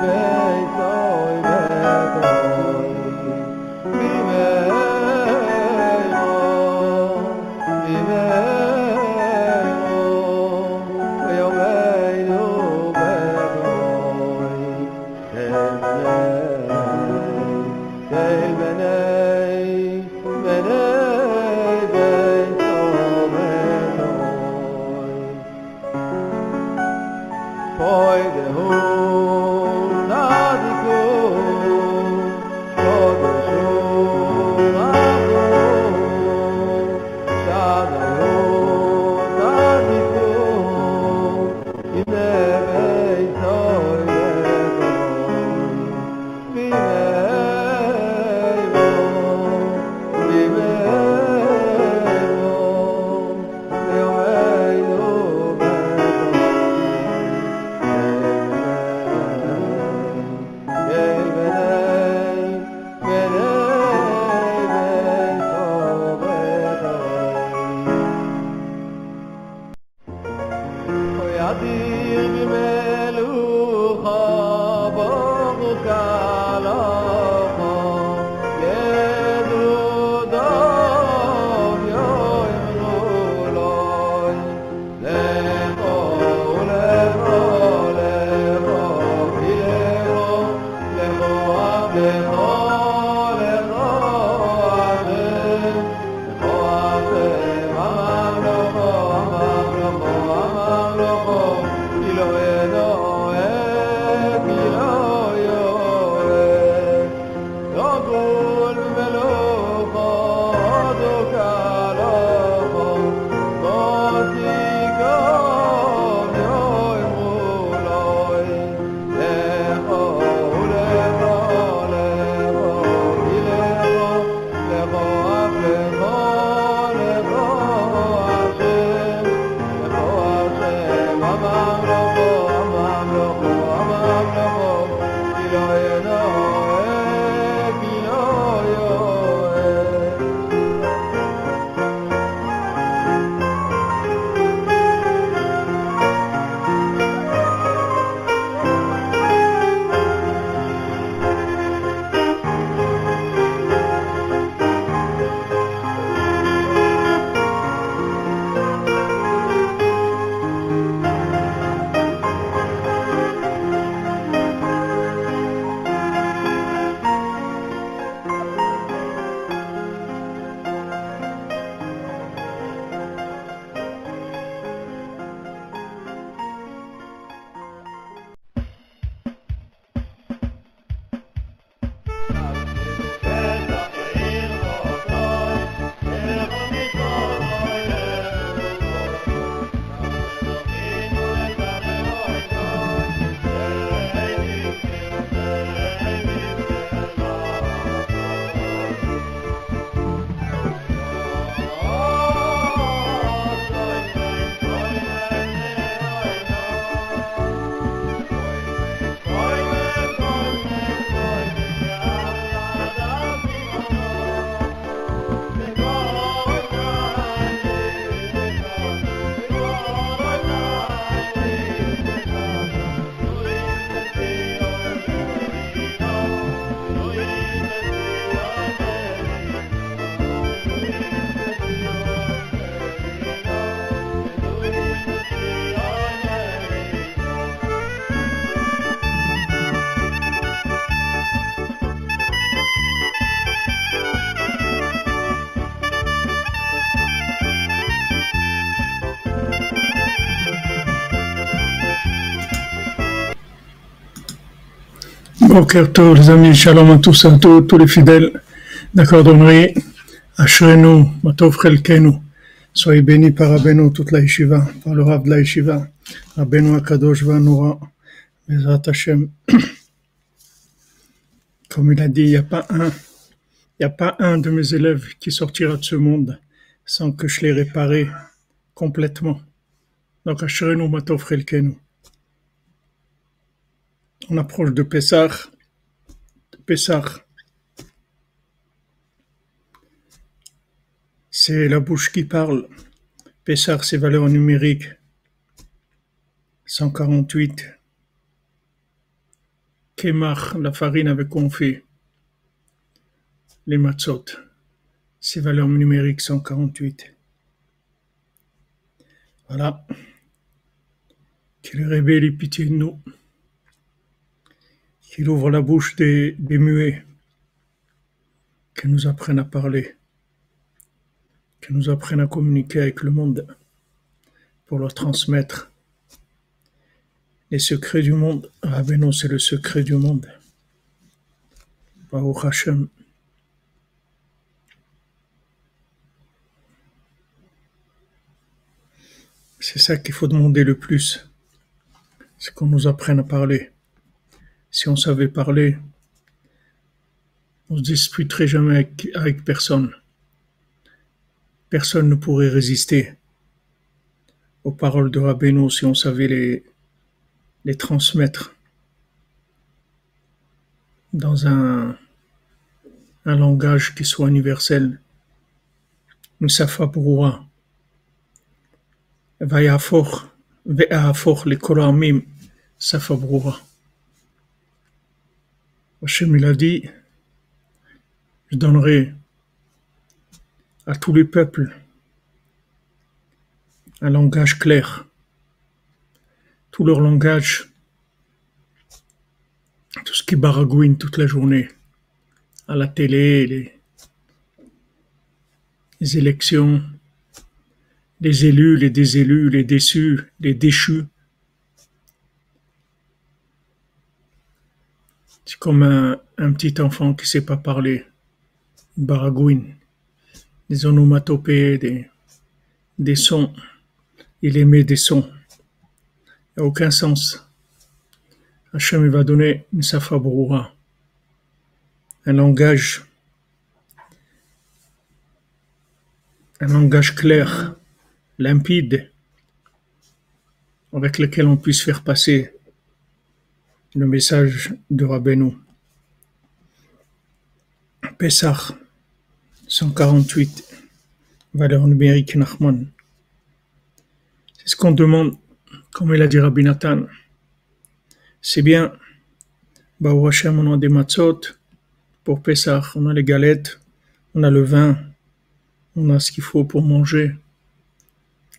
sever Boker les amis, shalom à tous, à tous, tous les fidèles d'Accordonerie. Ashrenu, Matov Chelkenu. Soyez bénis par Rabbeinu, toute la yeshiva, par le Rav de la yeshiva, Rabbeinu Akadosh Vanura, Bezrat Hashem. Comme il a dit, il n'y a pas un, il n'y a pas un de mes élèves qui sortira de ce monde sans que je l'ai réparé complètement. Donc, Ashrenu, Matov Chelkenu on approche de Pessah. Pessah. C'est la bouche qui parle. Pessah, c'est valeurs numériques. 148. Kemach, la farine avec confit. Les matzot. C'est valeurs numériques 148. Voilà. Que le ait pitié de nous? Qu'il ouvre la bouche des, muets, qu'il nous apprenne à parler, qu'il nous apprenne à communiquer avec le monde pour leur transmettre les secrets du monde. Ah ben c'est le secret du monde. Baruch Hashem. C'est ça qu'il faut demander le plus. C'est qu'on nous apprenne à parler si on savait parler, on se disputerait jamais avec, personne. Personne ne pourrait résister aux paroles de Rabbeinu si on savait les, transmettre dans un, langage qui soit universel. Hachem il a dit, je donnerai à tous les peuples un langage clair. Tout leur langage, tout ce qui baragouine toute la journée, à la télé, les, les élections, les élus, les désélus, les déçus, les déchus. Comme un, petit enfant qui sait pas parler, baragouine, des onomatopées, des, sons. Il émet des sons. Il n'y a aucun sens. Hachem va donner une un langage, un langage clair, limpide, avec lequel on puisse faire passer le message de Rabbeinu. Pessah 148, valeur numérique Nachman. C'est ce qu'on demande, comme il a dit Rabbi Nathan. C'est bien, Baou on a des matzot pour Pessah, on a les galettes, on a le vin, on a ce qu'il faut pour manger,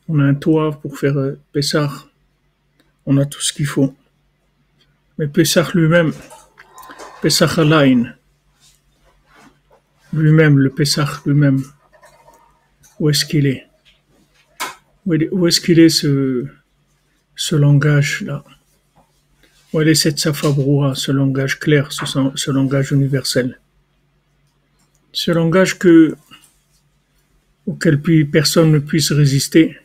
on a un toit pour faire euh, Pessah, on a tout ce qu'il faut. Mais Pessah lui-même, Pessah Alain, lui-même, le Pessah lui-même, où est-ce qu'il est? Où est-ce qu'il est ce, ce langage-là? Où est cette Safabroua, ce langage clair, ce, ce langage universel? Ce langage que, auquel personne ne puisse résister.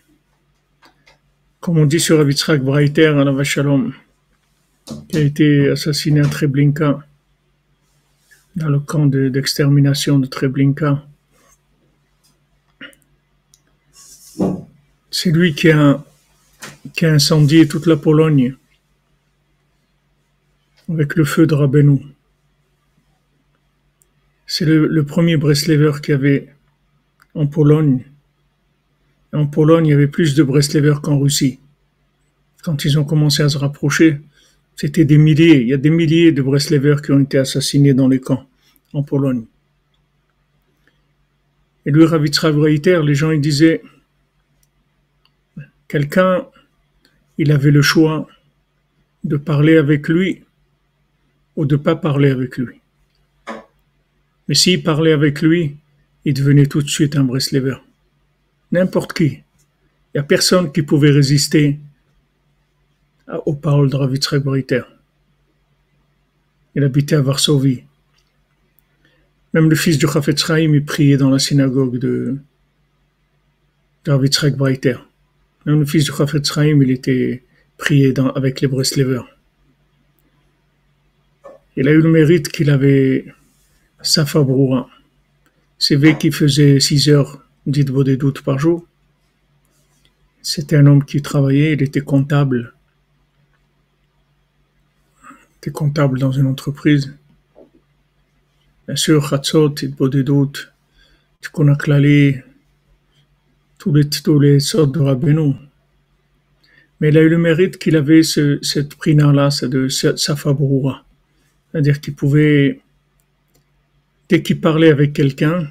Comme on dit sur Avitzrak Breiter à la Vachalom, qui a été assassiné à Treblinka, dans le camp d'extermination de, Treblinka. C'est lui qui a, incendié toute la Pologne avec le feu de Rabbeinu. C'est le, le, premier Breslever qu'il y avait en Pologne en Pologne, il y avait plus de Breslevers qu'en Russie. Quand ils ont commencé à se rapprocher, c'était des milliers. Il y a des milliers de Breslevers qui ont été assassinés dans les camps en Pologne. Et lui, Ravitra Breiter, les gens ils disaient, quelqu'un, il avait le choix de parler avec lui ou de pas parler avec lui. Mais s'il parlait avec lui, il devenait tout de suite un Breslever n'importe qui. Il n'y a personne qui pouvait résister paroles de Ravitchak Briter. Il habitait à Varsovie. Même le fils du Chafetz Chaim, il priait dans la synagogue de, Ravitchak Breiter. Même le fils du Chafetz il était prié avec les Breslevers. Il a eu le mérite qu'il avait Safa Broura. C'est vrai qu'il faisait 6 heures dites-vous des doutes par jour. C'était un homme qui travaillait, il était comptable. Était comptable dans une entreprise. Bien sûr, Khatsot, il des doutes, Tikunaklali, tous les, tous les sortes de Rabbeinu. Mais il a eu le mérite qu'il avait ce, cette prina-là, c'est de Safabrura. C'est-à-dire qu'il pouvait, dès qu'il parlait avec quelqu'un,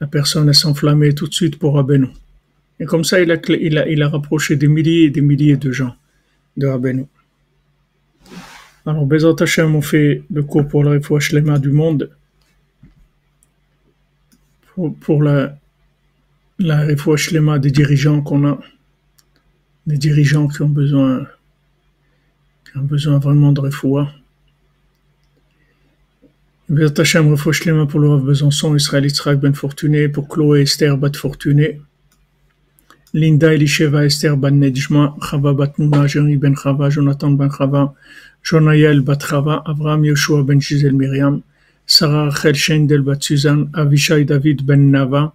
la personne s'enflammait tout de suite pour Rabbeinu. Et comme ça, il a, il, a, il a rapproché des milliers et des milliers de gens de Rabbeinu. Alors, Bezat Hashem, fait le cours pour le refouach lema du monde, pour, la, la refouach lema des dirigeants qu'on a, des dirigeants qui ont besoin, qui ont besoin vraiment de refoua. Bezat Hashem, refouach lema pour le Rav Besançon, Israël Yitzhak Ben Fortuné, pour Chloé Esther Bat Fortuné, Linda Elisheva Esther Ben Nedjma, Chava Bat Nuna, Jerry Ben Chava, Jonathan Ben Chava, Jonayel Bat Chava, Abraham Yoshua Ben Gisèle Miriam, Sarah Rachel Shendel Bat Suzanne, Avishai David Ben Nava,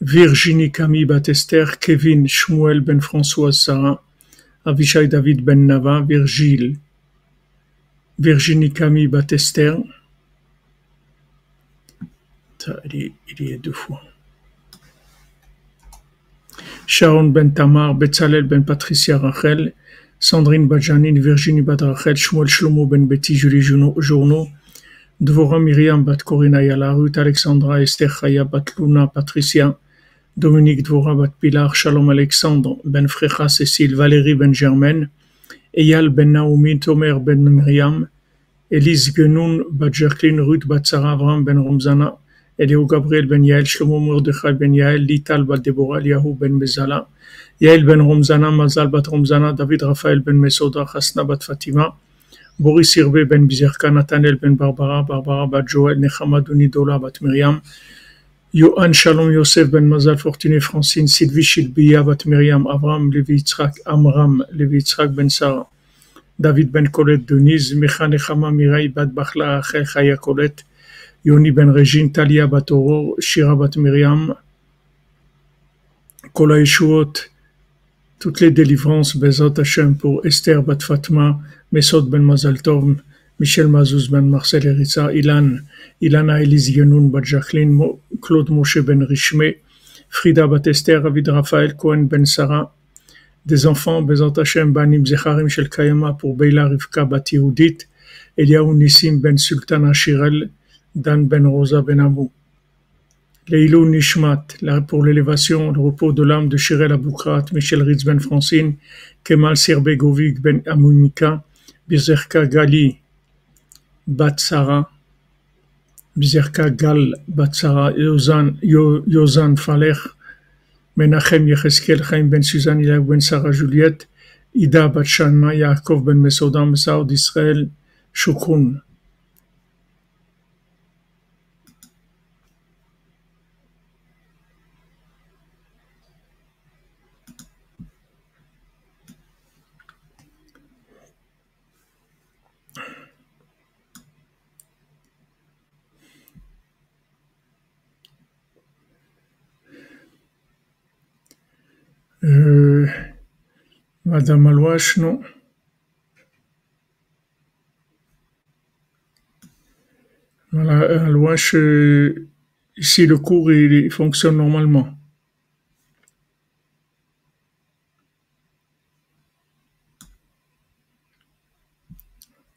Virginie Camille Bat Esther, Kevin Shmuel Ben François Sarah, Avishai David Ben Nava, Virgile, Virginie Camille Bat Esther, il y a deux fois. Sharon Ben Tamar, Betzalel Ben Patricia Rachel, Sandrine Bajanine, Virginie Bat Rachel, Shmuel Shlomo Ben Betty, Julie Journo, Dvora Myriam Bat Corina Yala, Ruth Alexandra, Esther Chaya Bat Luna, Patricia, Dominique Dvora Bat Pilar, Shalom Alexandre, Ben Frecha Cécile, Valérie Ben Germaine, Eyal Ben Naomi, Tomer Ben Myriam, Elise Genoun Bat Jacqueline, Ruth Bat Sarah Avram Ben Romzana, Eliou Gabriel ben Yael, Shlomo Mordechai ben Yael, Lital Deborah, Yahu ben Bezala, Yael ben Romzana, Mazal bat Romzana, David Raphaël ben Mesoda, Hasna bat Fatima, Boris Irbe ben Bizerka, Nathaniel ben Barbara, Barbara bat Joël, Nechama Nidola bat Myriam, Yohan Shalom Yosef ben Mazal Fortuné Francine, Sylvie Shilbiya bat Myriam, Avram Levi Yitzhak, Amram Levi Yitzhak ben Sarah, David ben Colette Denise, Mecha Nechama Mirai bat Bachla, Achel Chaya Yoni Ben Regine, Talia Batoro, Shira Bat Miriam, Kola Yeshuot, toutes les délivrances, Bezot Hashem pour Esther Bat Fatma, Mesod Ben Mazal Tov, Michel Mazouz Ben Marcel Eritza, Ilan, Ilana Elise Yenoun Bat Jacqueline, Claude Moshe Ben Richme, Frida Bat Esther, David Raphaël Cohen Ben Sarah, des enfants, Bezot Hashem Banim Zecharim Shel Kayama pour Beila Rivka Bat Yehudit, Eliaou Ben Sultan Ashirel, Dan Ben Rosa Ben Abou. Leilou Nishmat, pour l'élévation, le repos de l'âme de Shirel Aboukrat, Michel Ritz Ben Francine, Kemal Sirbegovic Ben Amounika, Bizerka Gali Batsara, Bizerka Gal Batsara, Yozan, Falech, Menachem Yecheskel Chaim Ben Suzanne Ilak Ben Sarah Juliette, Ida Batshanma Yaakov Ben Mesodam Saoud Israël, Shukun. Euh, Madame Alouache, non. Voilà, Alouache, euh, ici le cours il, fonctionne normalement.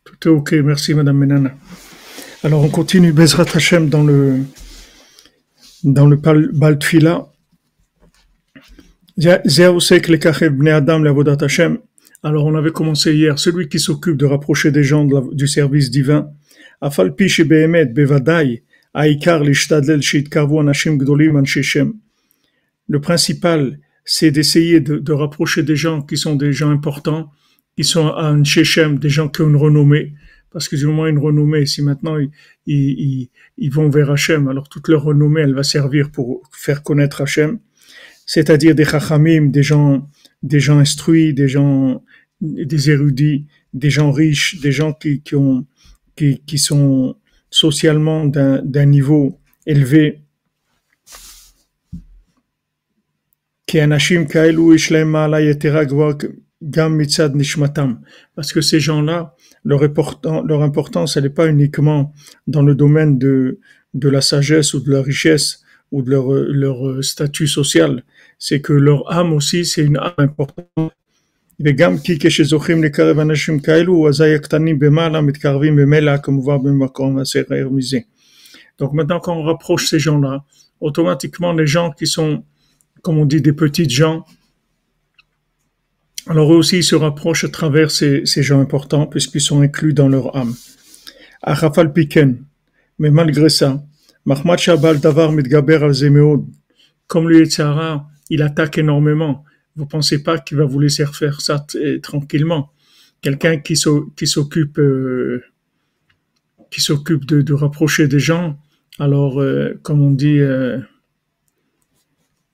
Tout est ok, merci Madame Menana. Alors on continue Bezrat Hashem dans le dans le Baltfila. Alors on avait commencé hier, celui qui s'occupe de rapprocher des gens du service divin, le principal, c'est d'essayer de, rapprocher des gens qui sont des gens importants, qui sont à un shechem, des gens qui ont une renommée, parce qu'ils ont une renommée. Si maintenant ils, ils, vont vers Hachem, alors toute leur renommée, elle va servir pour faire connaître Hachem c'est-à-dire des chachamim, des gens, des gens instruits, des gens, des érudits, des gens riches, des gens qui, qui ont, qui, qui sont socialement d'un niveau élevé. Parce que ces gens-là, leur, leur importance, elle n'est pas uniquement dans le domaine de, de la sagesse ou de la richesse, ou de leur, leur statut social, c'est que leur âme aussi, c'est une âme importante. וגם כי כשזוכים לקרב אנשים כאלו, אזי הקטנים במעלה מתקרבים במילא כמובן במקום הסרר מזה. Donc maintenant, quand on rapproche ces gens-là, automatiquement, les gens qui sont, comme on dit, des petites gens, Alors eux aussi ils se rapprochent à travers ces, ces gens importants puisqu'ils sont inclus dans leur âme. Achafal Piken, mais malgré ça, Mahmad Shabal Davar Midgaber al comme le Yetzara, il attaque énormément. Vous pensez pas qu'il va vous laisser faire ça tranquillement? Quelqu'un qui s'occupe euh, qui s'occupe de, de, rapprocher des gens, alors euh, comme on dit, euh,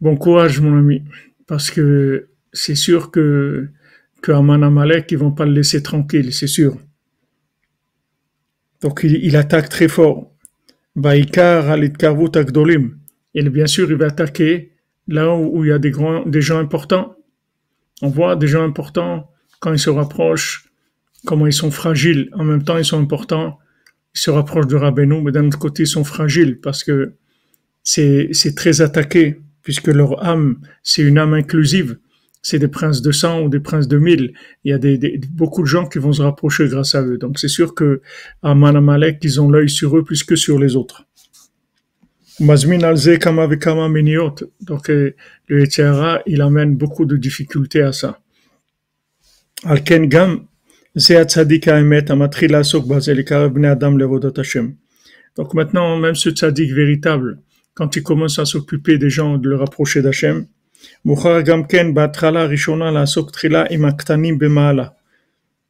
bon courage mon ami, parce que c'est sûr que que Aman Amalek, ils vont pas le laisser tranquille, c'est sûr. Donc il attaque très fort. Et bien sûr, il va attaquer là où, il y a des gens importants. On voit des gens importants quand ils se rapprochent, comment ils sont fragiles. En même temps, ils sont importants. Ils se rapprochent de Rabbeinu, mais d'un autre côté, ils sont fragiles parce que c'est très attaqué, puisque leur âme, c'est une âme inclusive c'est des princes de cent ou des princes de mille. Il y a beaucoup de gens qui vont se rapprocher grâce à eux. Donc c'est sûr que à Manamalek, ils ont l'œil sur eux plus que sur les autres. Donc euh, le Etiara, il amène beaucoup de difficultés à ça. Alken gam. Donc maintenant, même ce tzadik véritable, quand il commence à s'occuper des gens, de le rapprocher d'Hachem, מוכרח גם כן בהתחלה הראשונה לעסוק תחילה עם הקטנים במעלה,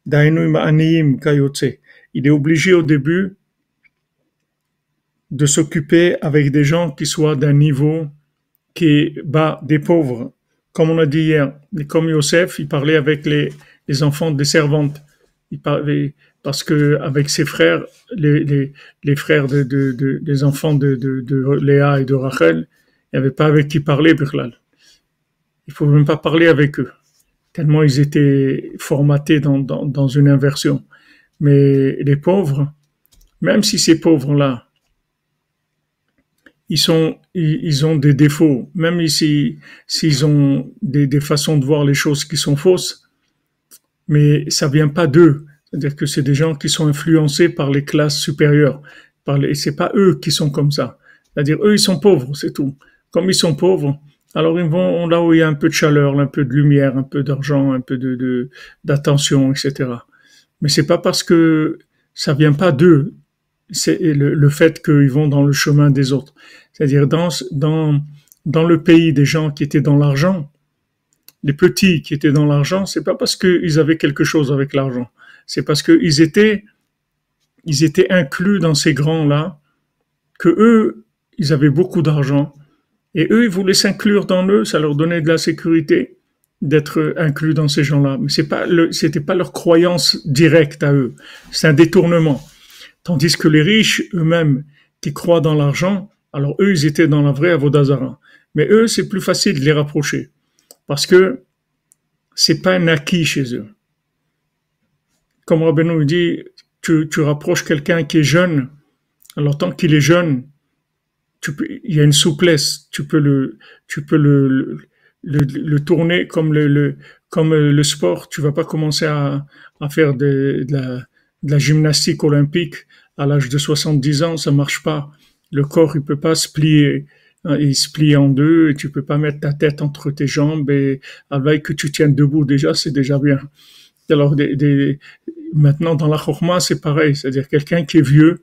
דהיינו עם העניים כיוצא. Il est obligé au début de s'occuper avec des gens qui soient d'un niveau qui est bas, des pauvres. Comme on a dit hier, comme Yosef, il parlait avec les, les enfants des servantes. Il parlait, parce que avec ses frères, les, les, les frères de, de, de, des enfants de, de, de Léa et de Rachel, il n'y avait pas avec qui parler, Birlal il faut même pas parler avec eux, tellement ils étaient formatés dans, une inversion. Mais les pauvres, même si ces pauvres-là, ils ont des défauts, même s'ils ont des, des, façons de voir les choses qui sont fausses, mais ça vient pas d'eux. C'est-à-dire que c'est des gens qui sont influencés par les classes supérieures. Par les, c'est pas eux qui sont comme ça. C'est-à-dire eux, ils sont pauvres, c'est tout. Comme ils sont pauvres, alors ils vont là où il y a un peu de chaleur, un peu de lumière, un peu d'argent, un peu de d'attention, etc. Mais c'est pas parce que ça vient pas d'eux, c'est le, le, fait qu'ils vont dans le chemin des autres. C'est-à-dire dans dans dans le pays des gens qui étaient dans l'argent, les petits qui étaient dans l'argent, c'est pas parce qu'ils avaient quelque chose avec l'argent, c'est parce qu'ils étaient ils étaient inclus dans ces grands là, que eux ils avaient beaucoup d'argent et eux, ils voulaient s'inclure dans eux, ça leur donnait de la sécurité d'être inclus dans ces gens-là. Mais c'est pas le, c'était pas leur croyance directe à eux. C'est un détournement. Tandis que les riches eux-mêmes qui croient dans l'argent, alors eux, ils étaient dans la vraie Avodazara. Mais eux, c'est plus facile de les rapprocher. Parce que c'est pas un acquis chez eux. Comme Rabbi nous dit, tu, tu rapproches quelqu'un qui est jeune, alors tant qu'il est jeune, tu peux, il y a une souplesse, tu peux le, tu peux le, le, le, tourner comme le, le, comme le sport. Tu vas pas commencer à, à faire de, la, de la gymnastique olympique à l'âge de 70 ans, ça marche pas. Le corps, il peut pas se plier, hein, il se plie en deux et tu peux pas mettre ta tête entre tes jambes et avec que tu tiennes debout déjà, c'est déjà bien. Alors, des, des, maintenant dans la chorma, c'est pareil, c'est-à-dire quelqu'un qui est vieux,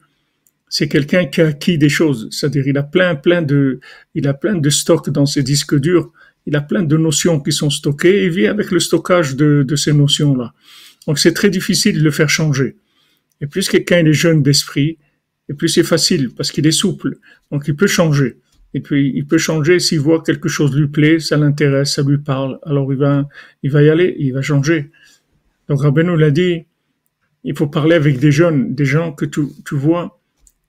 c'est quelqu'un qui a acquis des choses. C'est-à-dire, il a plein, plein de, il a plein de stocks dans ses disques durs. Il a plein de notions qui sont stockées et il vit avec le stockage de, ces notions-là. Donc, c'est très difficile de le faire changer. Et plus quelqu'un est jeune d'esprit, et plus c'est facile parce qu'il est souple. Donc, il peut changer. Et puis, il peut changer s'il voit quelque chose lui plaît, ça l'intéresse, ça lui parle. Alors, il va, il va y aller, il va changer. Donc, Rabbeinu l'a dit, il faut parler avec des jeunes, des gens que tu vois,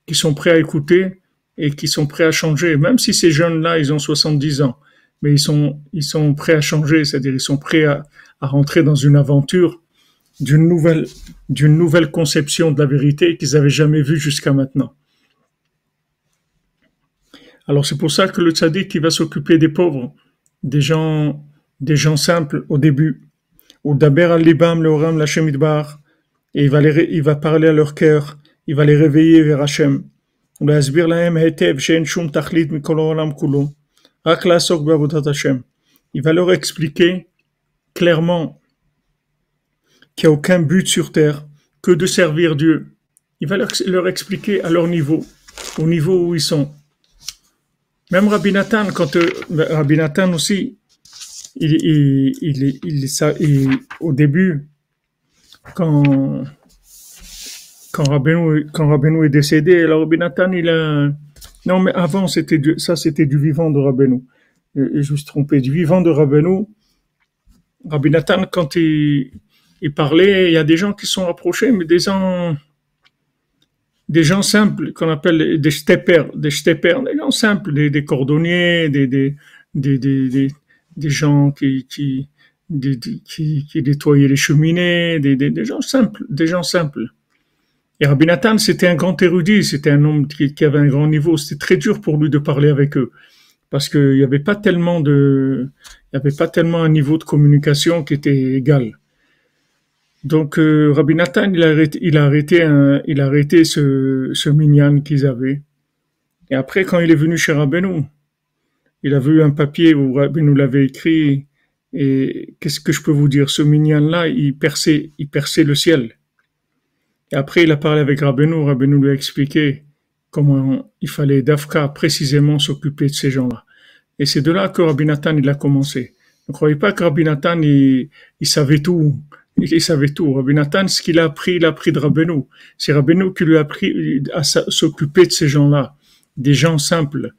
qui sont prêts à écouter et qui sont prêts à changer, même si ces jeunes-là, ils ont 70 ans, mais ils sont, prêts à changer, c'est-à-dire ils sont prêts à, rentrer dans une aventure d'une nouvelle, conception de la vérité qu'ils n'avaient jamais vue jusqu'à maintenant. Alors c'est pour ça que le tzaddik qui va s'occuper des pauvres, des gens, des gens simples au début, ou d'Aber al-Libam, le Oram, la Shemidbar, et il va, il va parler à leur cœur, il va les réveiller vers Hachem. Il va leur expliquer clairement qui a aucun but sur terre que de servir Dieu. Il va leur, expliquer à leur niveau, au niveau où ils sont. Même Rabbi Nathan, quand euh, Rabbi Nathan aussi, il, il, il, il, au début, quand quand Rabbeinu, est décédé, alors Rabbi il a non mais avant c'était ça c'était du vivant de Rabbeinu. Je me suis trompé du vivant de Rabbeinu. Rabbi Nathan, quand il, parlait, il y a des gens qui sont approchés, mais des gens des gens simples qu'on appelle des stepers, des stepers, des gens simples, des, cordonniers, des, des, des, des, gens qui, qui, qui, nettoyaient les cheminées, des, des, gens simples, des gens simples. Et Rabbi Nathan, c'était un grand érudit, c'était un homme qui, avait un grand niveau. C'était très dur pour lui de parler avec eux parce qu'il n'y avait pas tellement de, il pas tellement un niveau de communication qui était égal. Donc euh, Rabbi Nathan, il a arrêté, il a arrêté, un, il a arrêté ce, ce minyan qu'ils avaient. Et après, quand il est venu chez Rabbeinu, il a vu un papier où Rabbeinu l'avait écrit. Et qu'est-ce que je peux vous dire? Ce minyan-là, il perçait, il perçait le ciel. Et après, il a parlé avec Rabbeinu. Rabbeinu lui a expliqué comment il fallait d'Afka précisément s'occuper de ces gens-là. Et c'est de là que Rabbi Nathan, il a commencé. Ne croyez pas que Rabbi Nathan, il, il savait tout il savait tout. Rabbi Nathan, ce qu'il a appris, il a appris de Rabbeinu. C'est Rabbeinu qui lui a appris à s'occuper de ces gens-là, des gens simples.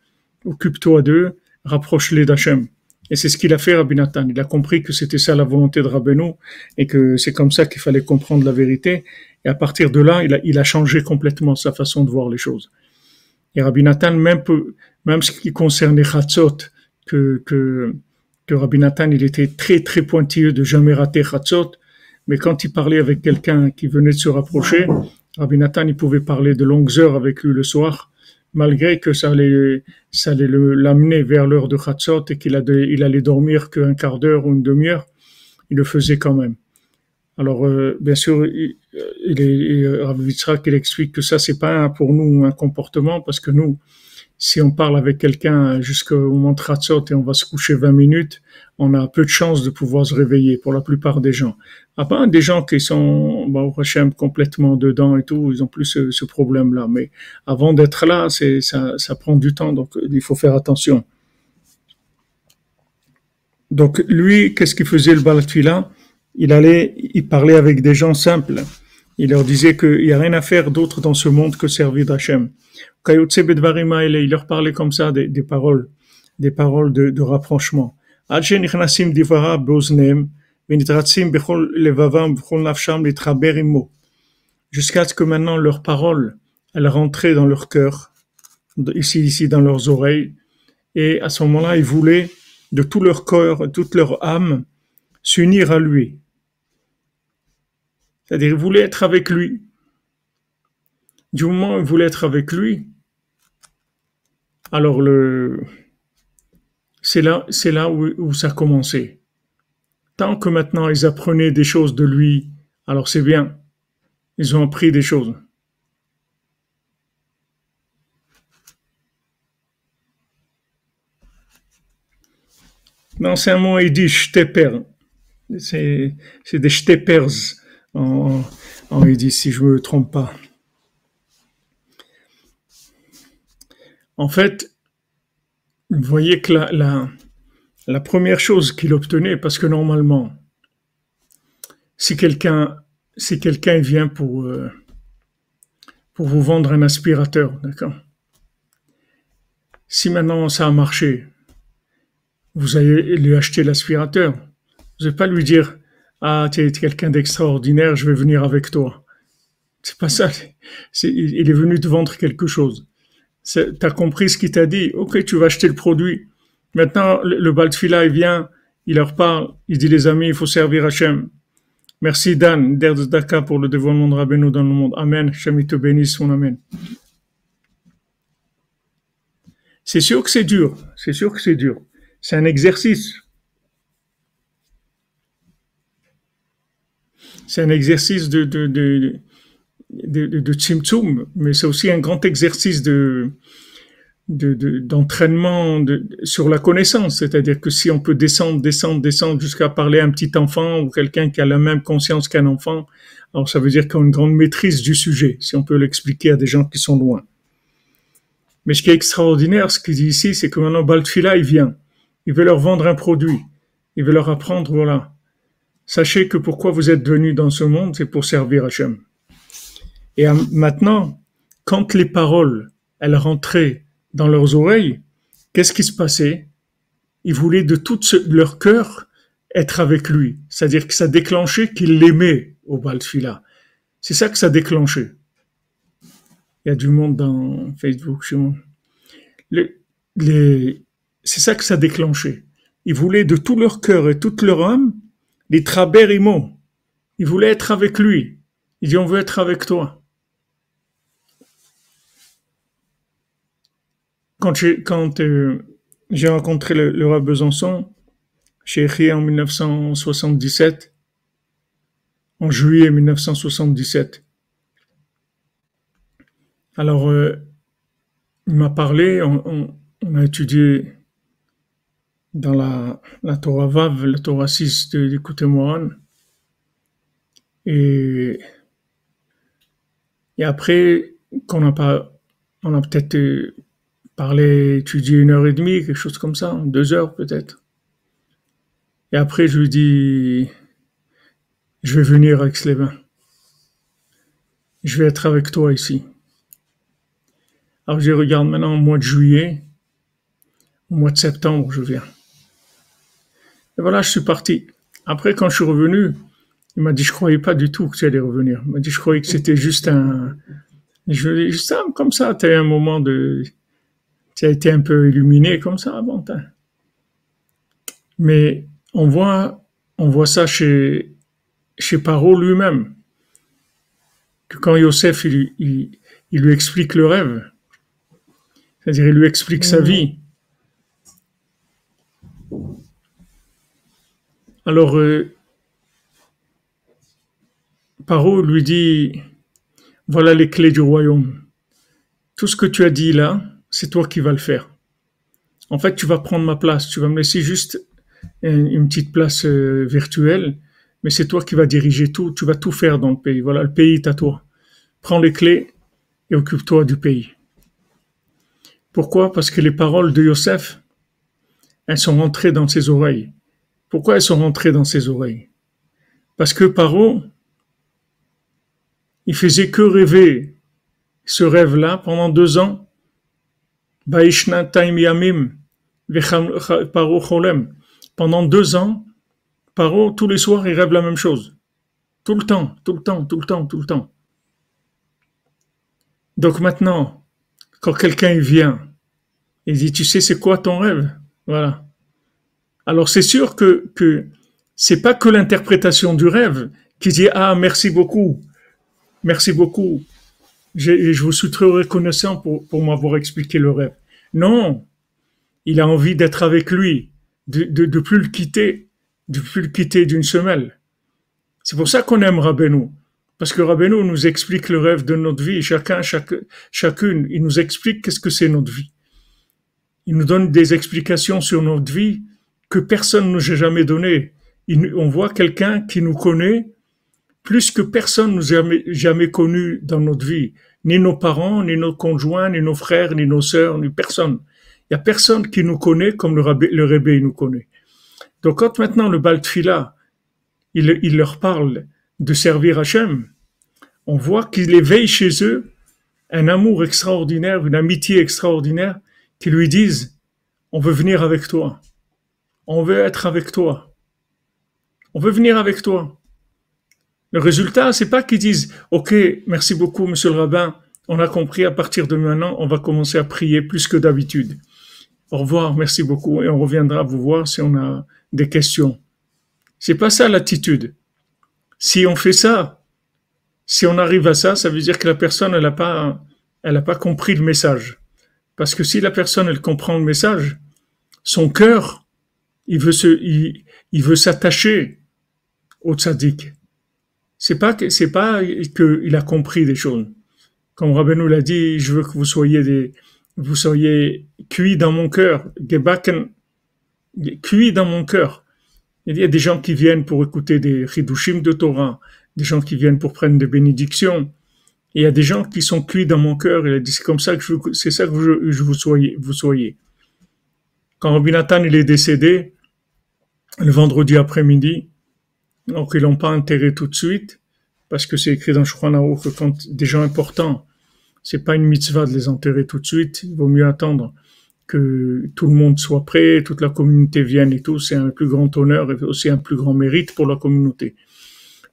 Occupe-toi d'eux, rapproche-les d'Hachem. Et c'est ce qu'il a fait, Rabbi Nathan. Il a compris que c'était ça la volonté de Rabbeinu et que c'est comme ça qu'il fallait comprendre la vérité. Et à partir de là, il a, il a changé complètement sa façon de voir les choses. Et Rabbi Nathan, même, même ce qui concerne les que, que, que Rabbi Nathan, il était très, très pointilleux de jamais rater chatzot, mais quand il parlait avec quelqu'un qui venait de se rapprocher, Rabbi Nathan, il pouvait parler de longues heures avec lui le soir, malgré que ça allait, ça allait l'amener vers l'heure de Khatsot et qu'il il allait dormir qu'un quart d'heure ou une demi-heure. Il le faisait quand même. Alors, euh, bien sûr, Rabbi il explique que ça, c'est pas pour nous un comportement parce que nous, si on parle avec quelqu'un jusqu'au moment de et on va se coucher 20 minutes, on a peu de chances de pouvoir se réveiller pour la plupart des gens. À part des gens qui sont bah, au Hachem complètement dedans et tout, ils ont plus ce, ce problème-là. Mais avant d'être là, c'est ça, ça prend du temps, donc il faut faire attention. Donc lui, qu'est-ce qu'il faisait le Balatfila Il allait, il parlait avec des gens simples. Il leur disait qu'il n'y a rien à faire d'autre dans ce monde que servir d'Hachem. Il leur parlait comme ça des, paroles, des paroles de, de rapprochement. Jusqu'à ce que maintenant leurs paroles, elles rentraient dans leur cœur, ici, ici, dans leurs oreilles. Et à ce moment-là, ils voulaient de tout leur cœur, toute leur âme, s'unir à lui. C'est-à-dire, ils voulaient être avec lui. Du moment où ils voulaient être avec lui, alors le, c'est là, c'est là où, ça a commencé. Tant que maintenant ils apprenaient des choses de lui, alors c'est bien. Ils ont appris des choses. Non, c'est un mot dit shteper. C'est, c'est des shtepers en, en dit si je me trompe pas. En fait, vous voyez que la, première chose qu'il obtenait, parce que normalement, si quelqu'un vient pour, euh, pour vous vendre un aspirateur, d'accord Si maintenant ça a marché, vous allez lui acheter l'aspirateur. Vous n'allez pas lui dire Ah, tu es quelqu'un d'extraordinaire, je vais venir avec toi. C'est pas ça. il est venu te vendre quelque chose tu as compris ce qu'il t'a dit, ok, tu vas acheter le produit. Maintenant, le, le Baltfila, il vient, il leur parle, il dit les amis, il faut servir Hachem. Merci Dan, Daka pour le dévoilement de Rabbeinu dans le monde. Amen. Hachem, te bénisse, son Amen. C'est sûr que c'est dur, c'est sûr que c'est dur. C'est un exercice. C'est un exercice de, de, de, de, de mais c'est aussi un grand exercice de, d'entraînement sur la connaissance, c'est-à-dire que si on peut descendre, descendre, descendre jusqu'à parler à un petit enfant ou quelqu'un qui a la même conscience qu'un enfant, alors ça veut dire qu'on a une grande maîtrise du sujet, si on peut l'expliquer à des gens qui sont loin. Mais ce qui est extraordinaire, ce qu'il dit ici, c'est que maintenant Baltfila, il vient. Il veut leur vendre un produit. Il veut leur apprendre, voilà. Sachez que pourquoi vous êtes venus dans ce monde, c'est pour servir Hachem. Et maintenant, quand les paroles, elles rentraient dans leurs oreilles, qu'est-ce qui se passait? Ils voulaient de tout leur cœur être avec lui. C'est-à-dire que ça déclenchait qu'ils l'aimaient au Baltfila. C'est ça que ça déclenchait. Il y a du monde dans Facebook c'est ça que ça déclenchait. Ils voulaient de tout leur cœur et toute leur âme les traberimo. Ils voulaient être avec lui. Il dit on veut être avec toi. Quand j'ai euh, rencontré le, le roi Besançon, j'ai écrit en 1977, en juillet 1977. Alors, euh, il m'a parlé, on, a étudié dans la, la Torah Vav, la Torah 6 de, de Moran. Et, et après, qu'on a pas, on a peut-être euh, parlé, étudié une heure et demie, quelque chose comme ça, deux heures peut-être. Et après, je lui dis, je vais venir à Aix-les-Bains. Je vais être avec toi ici. Alors je regarde maintenant au mois de juillet, au mois de septembre, je viens. Et voilà, je suis parti. Après, quand je suis revenu, il m'a dit, je croyais pas du tout que tu allais revenir. Il m'a dit, je croyais que c'était juste un, je juste comme ça, tu as un moment de, tu as été un peu illuminé comme ça, bon, Mais on voit, on voit ça chez, chez Paro lui-même. Que quand Yosef, il, il lui explique le rêve, c'est-à-dire, il lui explique sa vie. Alors, euh, Paro lui dit, voilà les clés du royaume. Tout ce que tu as dit là, c'est toi qui vas le faire. En fait, tu vas prendre ma place. Tu vas me laisser juste une, petite place euh, virtuelle, mais c'est toi qui vas diriger tout. Tu vas tout faire dans le pays. Voilà, le pays est à toi. Prends les clés et occupe-toi du pays. Pourquoi? Parce que les paroles de Yosef, elles sont rentrées dans ses oreilles. Pourquoi elles sont rentrées dans ses oreilles? Parce que Paro, il faisait que rêver ce rêve-là pendant deux ans. Pendant deux ans, Paro, tous les soirs, il rêve la même chose. Tout le temps, tout le temps, tout le temps, tout le temps. Donc maintenant, quand quelqu'un vient, il dit, tu sais, c'est quoi ton rêve? Voilà. Alors, c'est sûr que, que c'est pas que l'interprétation du rêve qui dit, ah, merci beaucoup. Merci beaucoup. Je, je vous suis très reconnaissant pour, pour m'avoir expliqué le rêve. Non. Il a envie d'être avec lui, de, de, plus le quitter, de plus le quitter d'une semelle. C'est pour ça qu'on aime Rabbeinu. Parce que Rabbeinu nous explique le rêve de notre vie, chacun, chaque, chacune, il nous explique qu'est-ce que c'est notre vie. Il nous donne des explications sur notre vie que personne ne nous a jamais données. on voit quelqu'un qui nous connaît plus que personne nous a jamais, connu dans notre vie. Ni nos parents, ni nos conjoints, ni nos frères, ni nos sœurs, ni personne. Il y a personne qui nous connaît comme le, rabbi, le nous connaît. Donc quand maintenant le Baltfila, il, il leur parle de servir Hachem, on voit qu'il éveille chez eux un amour extraordinaire, une amitié extraordinaire, qui lui disent, on veut venir avec toi. On veut être avec toi. On veut venir avec toi. Le résultat, c'est pas qu'ils disent, OK, merci beaucoup, monsieur le rabbin, on a compris, à partir de maintenant, on va commencer à prier plus que d'habitude. Au revoir, merci beaucoup, et on reviendra vous voir si on a des questions. C'est pas ça l'attitude. Si on fait ça, si on arrive à ça, ça veut dire que la personne, elle n'a pas, elle a pas compris le message. Parce que si la personne, elle comprend le message, son cœur, il veut se, il, veut s'attacher au tzaddik. C'est pas que, c'est pas qu'il a compris des choses. Comme Rabbeinu l'a dit, je veux que vous soyez des, vous soyez cuit dans mon cœur, gebacken, dans mon cœur. Il y a des gens qui viennent pour écouter des chidushim de Torah, des gens qui viennent pour prendre des bénédictions. il y a des gens qui sont cuits dans mon cœur. Il a dit, c'est comme ça que je, c'est ça que je, vous soyez, vous soyez. Quand Rabbi Nathan, il est décédé, le vendredi après-midi, donc ils l'ont pas enterré tout de suite, parce que c'est écrit dans Shouchan que quand des gens importants, c'est pas une mitzvah de les enterrer tout de suite, il vaut mieux attendre que tout le monde soit prêt, toute la communauté vienne et tout, c'est un plus grand honneur et aussi un plus grand mérite pour la communauté.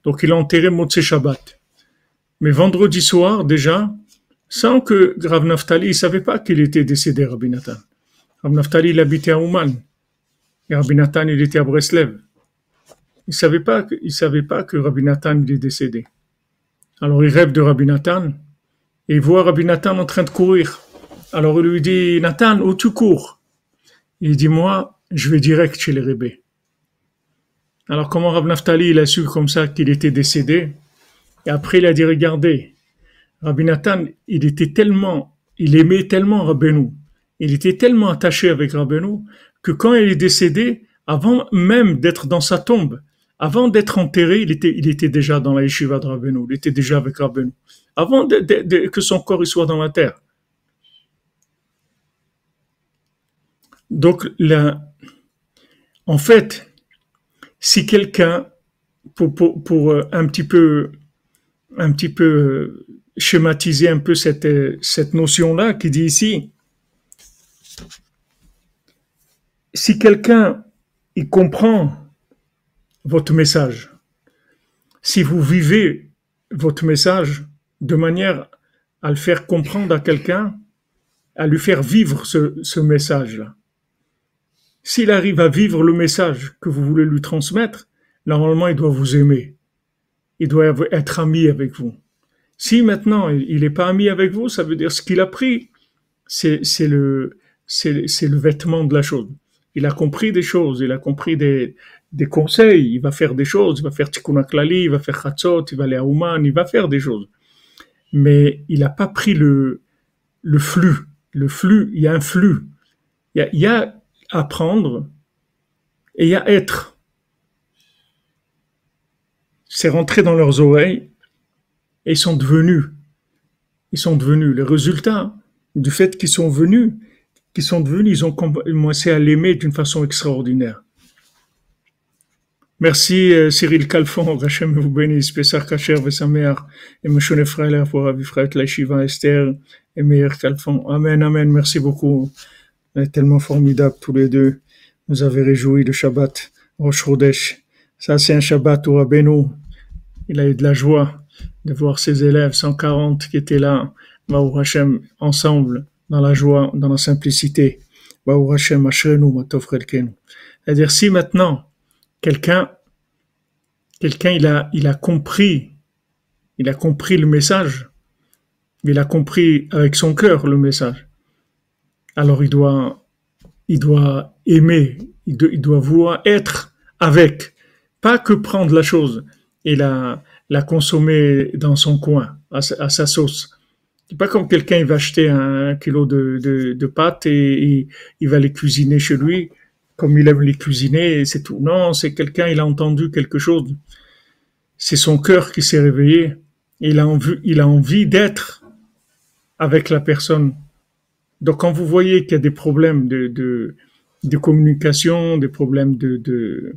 Donc il a enterré Motse Shabbat. Mais vendredi soir, déjà, sans que Rav Naftali, il savait pas qu'il était décédé, Rabbi Nathan. Rav Naftali, il habitait à Ouman. Et Rabbi Nathan, il était à Breslev. Il savait savait pas que Rabbi Nathan, est décédé. Alors il rêve de Rabbi Nathan, et il voit Rabbi Nathan en train de courir. Alors il lui dit, Nathan, où tu cours? Il dit, moi, je vais direct chez les rébés. Alors comment Rabbi Naftali, il a su comme ça qu'il était décédé? Et après, il a dit, regardez, Rabbi Nathan, il était tellement, il aimait tellement Rabbeinu, il était tellement attaché avec Rabbeinu, que quand il est décédé, avant même d'être dans sa tombe, avant d'être enterré, il était, déjà dans la yeshiva de Rabbeinu, il était déjà avec Rabbeinu avant que son corps soit dans la terre. Donc, en fait, si quelqu'un, pour, euh, un petit peu, un petit peu schématiser un peu cette, euh, cette notion-là qui dit ici, si quelqu'un il comprend votre message, si vous vivez votre message, de manière à le faire comprendre à quelqu'un, à lui faire vivre ce, message-là. S'il arrive à vivre le message que vous voulez lui transmettre, normalement, il doit vous aimer. Il doit être ami avec vous. Si maintenant il n'est pas ami avec vous, ça veut dire ce qu'il a pris, c'est le, c'est le vêtement de la chose. Il a compris des choses, il a compris des, des conseils, il va faire des choses, il va faire tikkun il va faire chatzot, il va aller à Ouman, il va faire des choses mais il n'a pas pris le, le flux. Le flux, il y a un flux. Il y a, apprendre et il y a être. C'est rentré dans leurs oreilles et ils sont devenus. Ils sont devenus. Le résultat du fait qu'ils sont venus, sont devenus, ils ont commencé à l'aimer d'une façon extraordinaire. Merci euh, Cyril Calfon, Hachem vous bénisse, Pessar Kacher Vesamer, et Meshone Freiler pour Avifraet Laishiva Esther et Meir Calfon. Amen, Amen, merci beaucoup. Tellement formidables tous les deux. Vous avez réjoui le Shabbat, Rosh Chodesh. Ça, c'est un Shabbat où Rabbeinu, il a eu de la joie de voir ses élèves, 140 qui étaient là, Baou Hashem, ensemble, dans la joie, dans la simplicité. C'est-à-dire, si maintenant, quelqu'un, quelqu'un, il a, compris, il a compris le message, il a compris avec son cœur le message. Alors il doit, aimer, il doit, vouloir être avec, pas que prendre la chose et la, la consommer dans son coin, à sa, sauce. C'est pas comme quelqu'un il va acheter un kilo de, de, pâtes et, et, il va les cuisiner chez lui comme il aime les cuisiner, c'est tout. Non, c'est quelqu'un, il a entendu quelque chose. C'est son cœur qui s'est réveillé. Il a envie, il a envie d'être avec la personne. Donc, quand vous voyez qu'il y a des problèmes de, de, de communication, des problèmes de, de,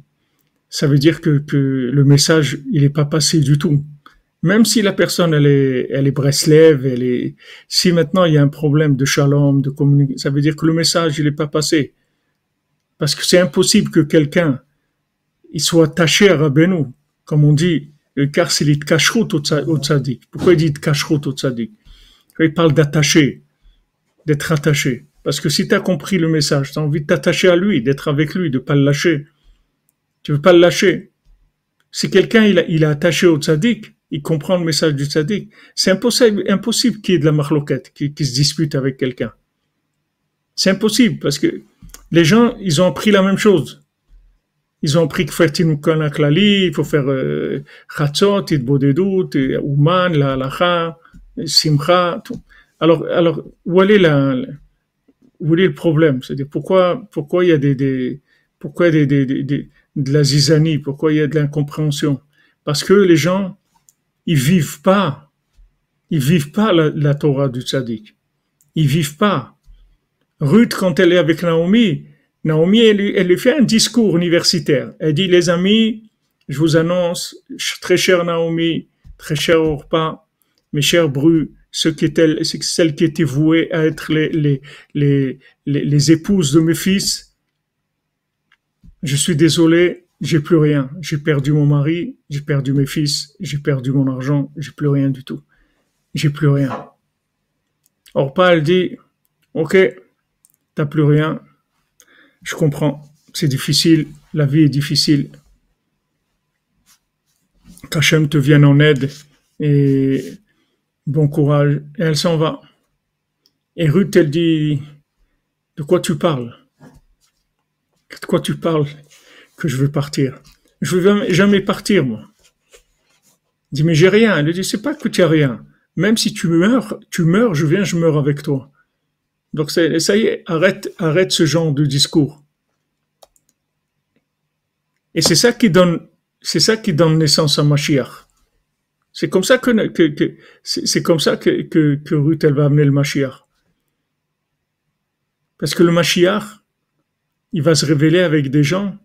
ça veut dire que, que le message, il n'est pas passé du tout. Même si la personne, elle est, elle est Breslev, elle est, si maintenant il y a un problème de shalom, de communication, ça veut dire que le message, il n'est pas passé. Parce que c'est impossible que quelqu'un il soit attaché à Rabbeinu. Comme on dit, car c'est de kashrut au tzaddik. Pourquoi il dit de kashrut au tzaddik Il parle d'attacher, d'être attaché. Parce que si tu as compris le message, tu as envie de t'attacher à lui, d'être avec lui, de pas le lâcher. Tu veux pas le lâcher. Si quelqu'un il, il est attaché au tzaddik, il comprend le message du tzaddik. C'est impossible, impossible qu'il y ait de la marloquette, qu'il se dispute avec quelqu'un. C'est impossible parce que les gens, ils ont appris la même chose. Ils ont appris que faire Klali, il faut faire euh, Chatzot, Idbodedut, Ouman, la Halacha, Simcha. Alors, alors, où est voyez le problème, c'est-à-dire pourquoi, pourquoi il y a des, pourquoi des, de la zizanie, pourquoi il y a de l'incompréhension? Parce que les gens, ils vivent pas, ils vivent pas la, Torah du tzaddik. Ils vivent pas. Ruth, quand elle est avec Naomi, Naomi, elle, lui fait un discours universitaire. Elle dit, les amis, je vous annonce, très cher Naomi, très cher Orpa, mes chers Bru, ceux qui étaient, celles qui étaient vouées à être les, les, les, les, les épouses de mes fils, je suis désolé, j'ai plus rien. J'ai perdu mon mari, j'ai perdu mes fils, j'ai perdu mon argent, j'ai plus rien du tout. J'ai plus rien. Orpa, elle dit, ok, t'as plus rien, je comprends, c'est difficile, la vie est difficile. Qu'Hachem te vienne en aide et bon courage. Et elle s'en va. Et Ruth, elle dit, de quoi tu parles? De quoi tu parles? Je veux partir Je veux jamais partir, moi. Elle dit, mais j'ai rien. Elle dit, c'est pas que tu as rien. Même si tu meurs, tu meurs, je viens, je meurs avec toi. Donc ça y est, arrête, arrête ce genre de discours. Et c'est ça qui donne, c'est ça qui donne naissance à Mashiach. C'est comme ça que, que, c'est comme ça que, que, que Ruth elle va amener le Mashiach. Parce que le Mashiach, il va se révéler avec des gens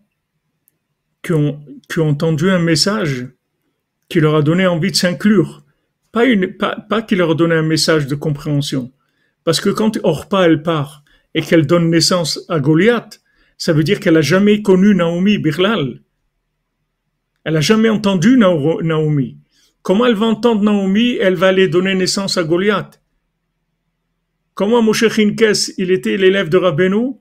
qui ont, entendu un message qui leur a donné envie de s'inclure. Pas, pas, qui leur a donné un message de compréhension. Parce que quand Orpa, elle part et qu'elle donne naissance à Goliath, ça veut dire qu'elle a jamais connu Naomi Birlal. Elle a jamais entendu Naomi. Comment elle va entendre Naomi Elle va aller donner naissance à Goliath. Comment Moshe Chinkes, il était l'élève de Rabbeinu,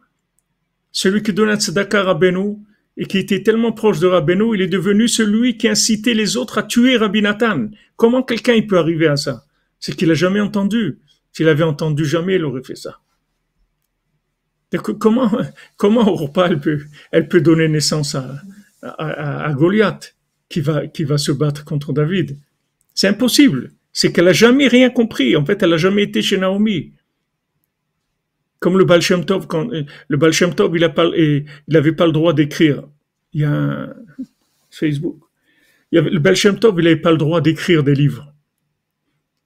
celui qui donnait tzedaka à Rabbeinu, et qui était tellement proche de Rabbeinu, il est devenu celui qui incitait les autres à tuer Rabbi Nathan. Comment quelqu'un peut arriver à ça? C'est qu'il a jamais entendu. S'il avait entendu jamais, il aurait fait ça. comment, comment Orpa, elle peut, elle peut donner naissance à, à, Goliath qui va, qui va se battre contre David? C'est impossible. C'est qu'elle a jamais rien compris. En fait, elle a jamais été chez Naomi. Comme le Baal Tov, quand, le Baal Tov, il n'avait pas le droit d'écrire. Il y a un Facebook. Le Baal Tov, il n'avait pas le droit d'écrire des livres.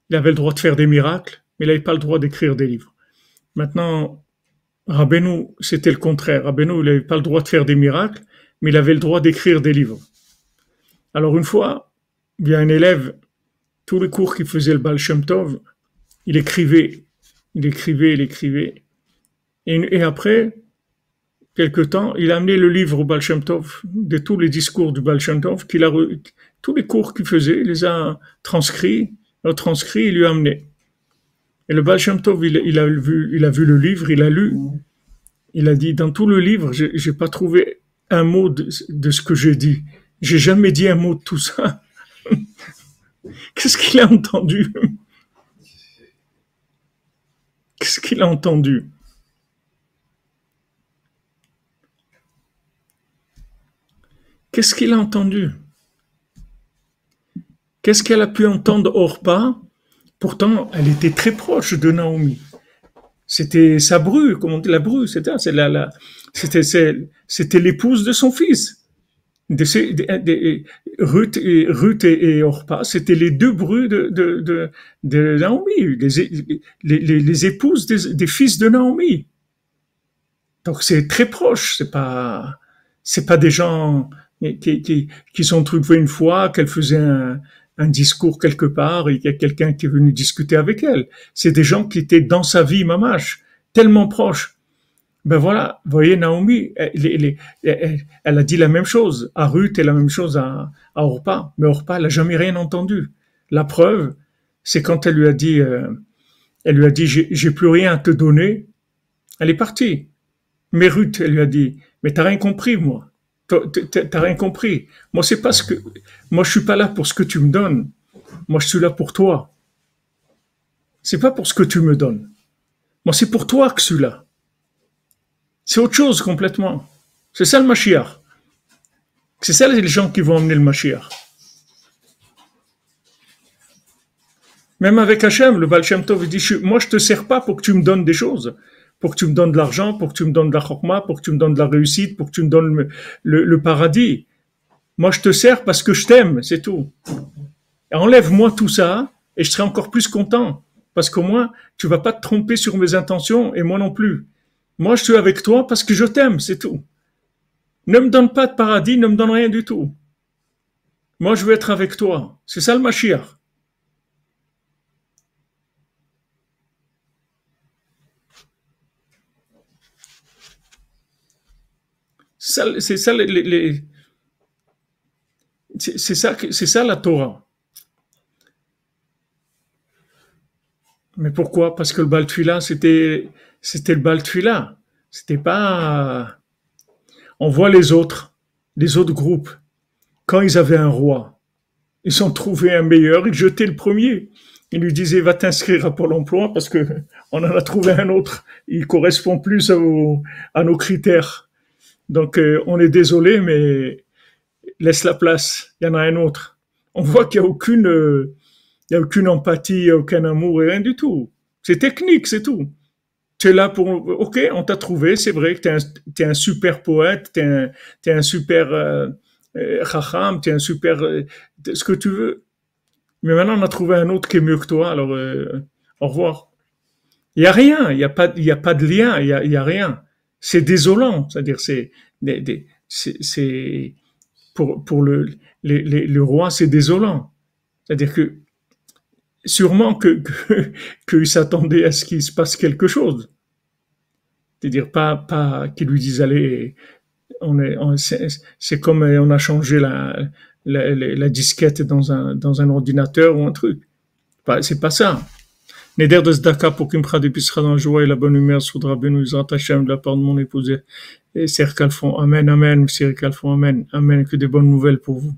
Il avait le droit de faire des miracles mais il n'avait pas le droit d'écrire des livres. Maintenant, Rabbeinu, c'était le contraire. Rabbeinu, il n'avait pas le droit de faire des miracles, mais il avait le droit d'écrire des livres. Alors une fois, il y a un élève, tous les cours qu'il faisait le Baal Shem Tov, il écrivait, il écrivait, il écrivait. Et, après, quelque temps, il a amené le livre au Baal de tous les discours du Baal qu'il a, tous les cours qu'il faisait, il les a transcrits, a transcrits, il lui a amené. Et le Baal il, a vu, il a vu le livre, il a lu. Il a dit, dans tout le livre, j'ai, pas trouvé un mot de, ce que j'ai dit. J'ai jamais dit un mot de tout ça. Qu'est-ce qu'il a entendu? Qu'est-ce qu'il a entendu? Qu'est-ce qu'il a entendu? Qu'est-ce qu'elle a pu entendre hors pas? Pourtant, elle était très proche de Naomi. C'était sa bru, comment on la bru, c'était c'était l'épouse de son fils. Ruth et Ruth Orpa, c'était les deux brus de, Naomi, les, épouses des, des, fils de Naomi. Donc c'est très proche, c'est pas c'est pas des gens qui, qui, qui sont trouvés une fois qu'elle faisait un, un discours quelque part et il y a quelqu'un qui est venu discuter avec elle. C'est des gens qui étaient dans sa vie, mamache, tellement proches. Ben voilà, vous voyez, Naomi, elle, a dit la même chose à Ruth et la même chose à, à Orpa, mais Orpa, elle n'a jamais rien entendu. La preuve, c'est quand elle lui a dit, euh, elle lui a dit, j'ai plus rien à te donner, elle est partie. Mais Ruth, elle lui a dit, mais t'as rien compris, moi. T'as rien compris. Moi, c'est parce que, moi, je suis pas là pour ce que tu me donnes. Moi, je suis là pour toi. C'est pas pour ce que tu me donnes. Moi, c'est pour toi que je suis là. C'est autre chose complètement. C'est ça le Mashiach. C'est ça les gens qui vont emmener le Mashiach. Même avec Hachem, le Baal Tov, dit, moi, je te sers pas pour que tu me donnes des choses. Pour que tu me donnes de l'argent, pour que tu me donnes de la chokma, pour que tu me donnes de la réussite, pour que tu me donnes le, paradis. Moi, je te sers parce que je t'aime, c'est tout. Enlève-moi tout ça et je serai encore plus content. Parce qu'au moins, tu vas pas te tromper sur mes intentions et moi non plus. Moi, je suis avec toi parce que je t'aime, c'est tout. Ne me donne pas de paradis, ne me donne rien du tout. Moi, je veux être avec toi. C'est ça le Mashiach. C'est ça, c'est ça, la Torah. Mais pourquoi? Parce que le Baltfila, c'était, c'était le Baltfila. C'était pas. On voit les autres, les autres groupes. Quand ils avaient un roi, ils ont trouvé un meilleur, ils jetaient le premier. Ils lui disaient va t'inscrire à Pôle Emploi parce que on en a trouvé un autre. Il correspond plus à, nos critères. Donc euh, on est désolé, mais laisse la place. Il y en a un autre. On voit qu'il n'y a aucune euh, il n'y a aucune empathie, aucun amour, rien du tout. C'est technique, c'est tout. Tu es là pour... Ok, on t'a trouvé, c'est vrai que tu es, un super poète, tu es, un super euh, euh tu es un super... Euh, ce que tu veux. Mais maintenant, on a trouvé un autre qui est mieux que toi, alors au revoir. Il n'y a rien, il n'y a, pas, y a pas de lien, il n'y a, y a rien. C'est désolant, c'est-à-dire c'est... c'est pour, le, le roi, c'est désolant. C'est-à-dire que sûrement que qu'il s'attendait à ce qu'il se passe quelque chose. C'est-à-dire pas pas qu'il lui dise allez, c'est comme on a changé la, la, disquette dans un ordinateur ou un truc. C'est pas ça. Neder de Zdaka pour qu'il me sera dans la joie et la bonne humeur soudra Benu Hashem de la part de mon épouse. Et Sir Calfon, Amen, Amen, Sir Calfon, Amen, Amen, que des bonnes nouvelles pour vous.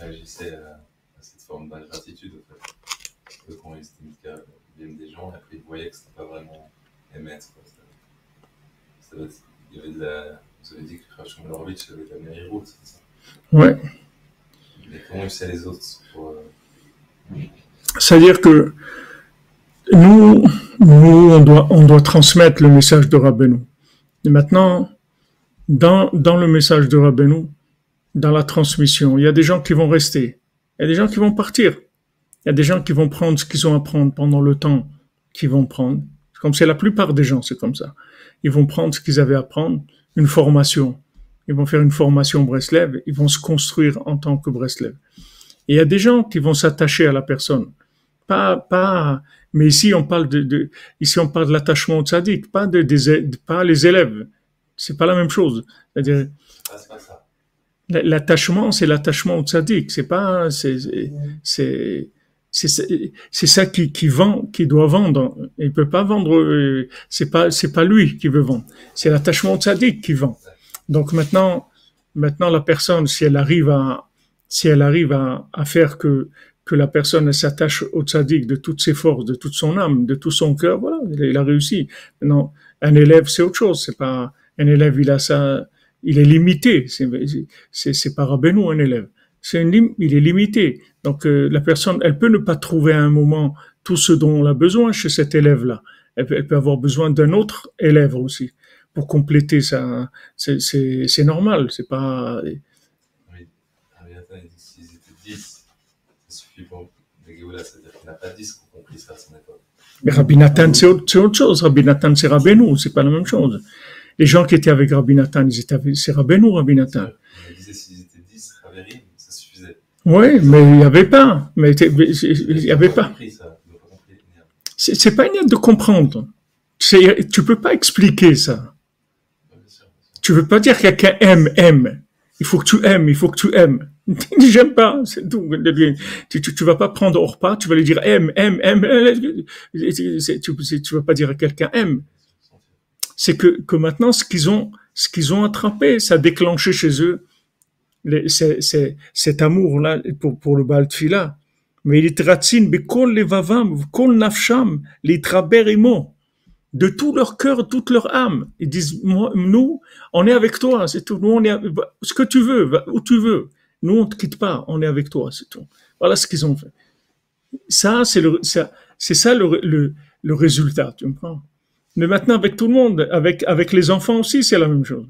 réagissait à, cette forme d'ingratitude, en fait. quand il qu'il des gens, et après il voyait que c'était pas vraiment émettre. Ça, il y avait de la. Vous avez dit que Rachel Lorvitch avait de la Mary c'est ça? Ouais. Euh... C'est-à-dire que nous, nous on, doit, transmettre le message de Rabbeinu. Maintenant, dans, dans le message de Rabbeinu, dans la transmission. Il y a des gens qui vont rester. Il y a des gens qui vont partir. Il y a des gens qui vont prendre ce qu'ils ont à prendre pendant le temps qu'ils vont prendre. Comme c'est la plupart des gens, c'est comme ça. Ils vont prendre ce qu'ils avaient à prendre, une formation. Ils vont faire une formation Breslev, ils vont se construire en tant que Breslev. Et il y a des gens qui vont s'attacher à la personne. Pas, pas, mais ici on parle de, de ici on parle de l'attachement au tzaddik, pas de, des, pas les élèves. C'est pas la même chose. C'est-à-dire, L'attachement, c'est l'attachement au tzaddik. C'est pas, c'est, c'est, c'est ça qui, qui vend, qui doit vendre. Il peut pas vendre. Euh, c'est pas, c'est pas lui qui veut vendre. C'est l'attachement au tzaddik qui vend. Donc maintenant, maintenant la personne, si elle arrive à, si elle arrive à, à faire que que la personne s'attache au tzaddik de toutes ses forces, de toute son âme, de tout son cœur, voilà, il a réussi. Non, un élève, c'est autre chose. C'est pas un élève, il a ça il est limité. C'est pas Rabbeinu un élève. C'est il est limité. Donc euh, la personne, elle peut ne pas trouver à un moment tout ce dont elle a besoin chez cet élève-là. Elle, peut avoir besoin d'un autre élève aussi pour compléter ça. C'est normal. C'est pas. Oui. Étaient 10, ça suffit pour c'est-à-dire qu'il n'a pas 10 qui ont compris ça à son époque. Mais Rabbi Nathan, c'est autre, autre, chose. Rabbi Nathan, c'est Rabbeinu, c'est pas la même chose les gens qui étaient avec Rabbi Nathan, ils étaient avec, c'est Rabbeinu, Rabbi Nathan. Il disait s'ils étaient 10 Raverim, ça suffisait. Oui, mais il n'y avait pas. Mais il n'y avait pas. C'est pas une aide de comprendre. Tu peux pas expliquer ça. Tu veux pas dire quelqu'un aime, aime. Il faut que tu aimes, il faut que tu aimes. J'aime pas, c'est tout. Tu, tu, vas pas prendre au repas, tu vas lui dire aime, aime, aime. Tu, tu vas pas dire à quelqu'un aime c'est que, que maintenant, ce qu'ils ont, ce qu'ils ont attrapé, ça a déclenché chez eux cet amour-là pour, pour le Baal. Mais il est kol levavam, kol nafsham, les traberimo, de tout leur cœur, toute leur âme. Ils disent, nous, on est avec toi, c'est tout. Nous, on est, ce que tu veux, où tu veux. Nous, on te quitte pas, on est avec toi, c'est tout. Voilà ce qu'ils ont fait. Ça, c'est le, ça, C'est ça le, le, le, résultat, tu comprends? Mais maintenant, avec tout le monde, avec, avec les enfants aussi, c'est la même chose.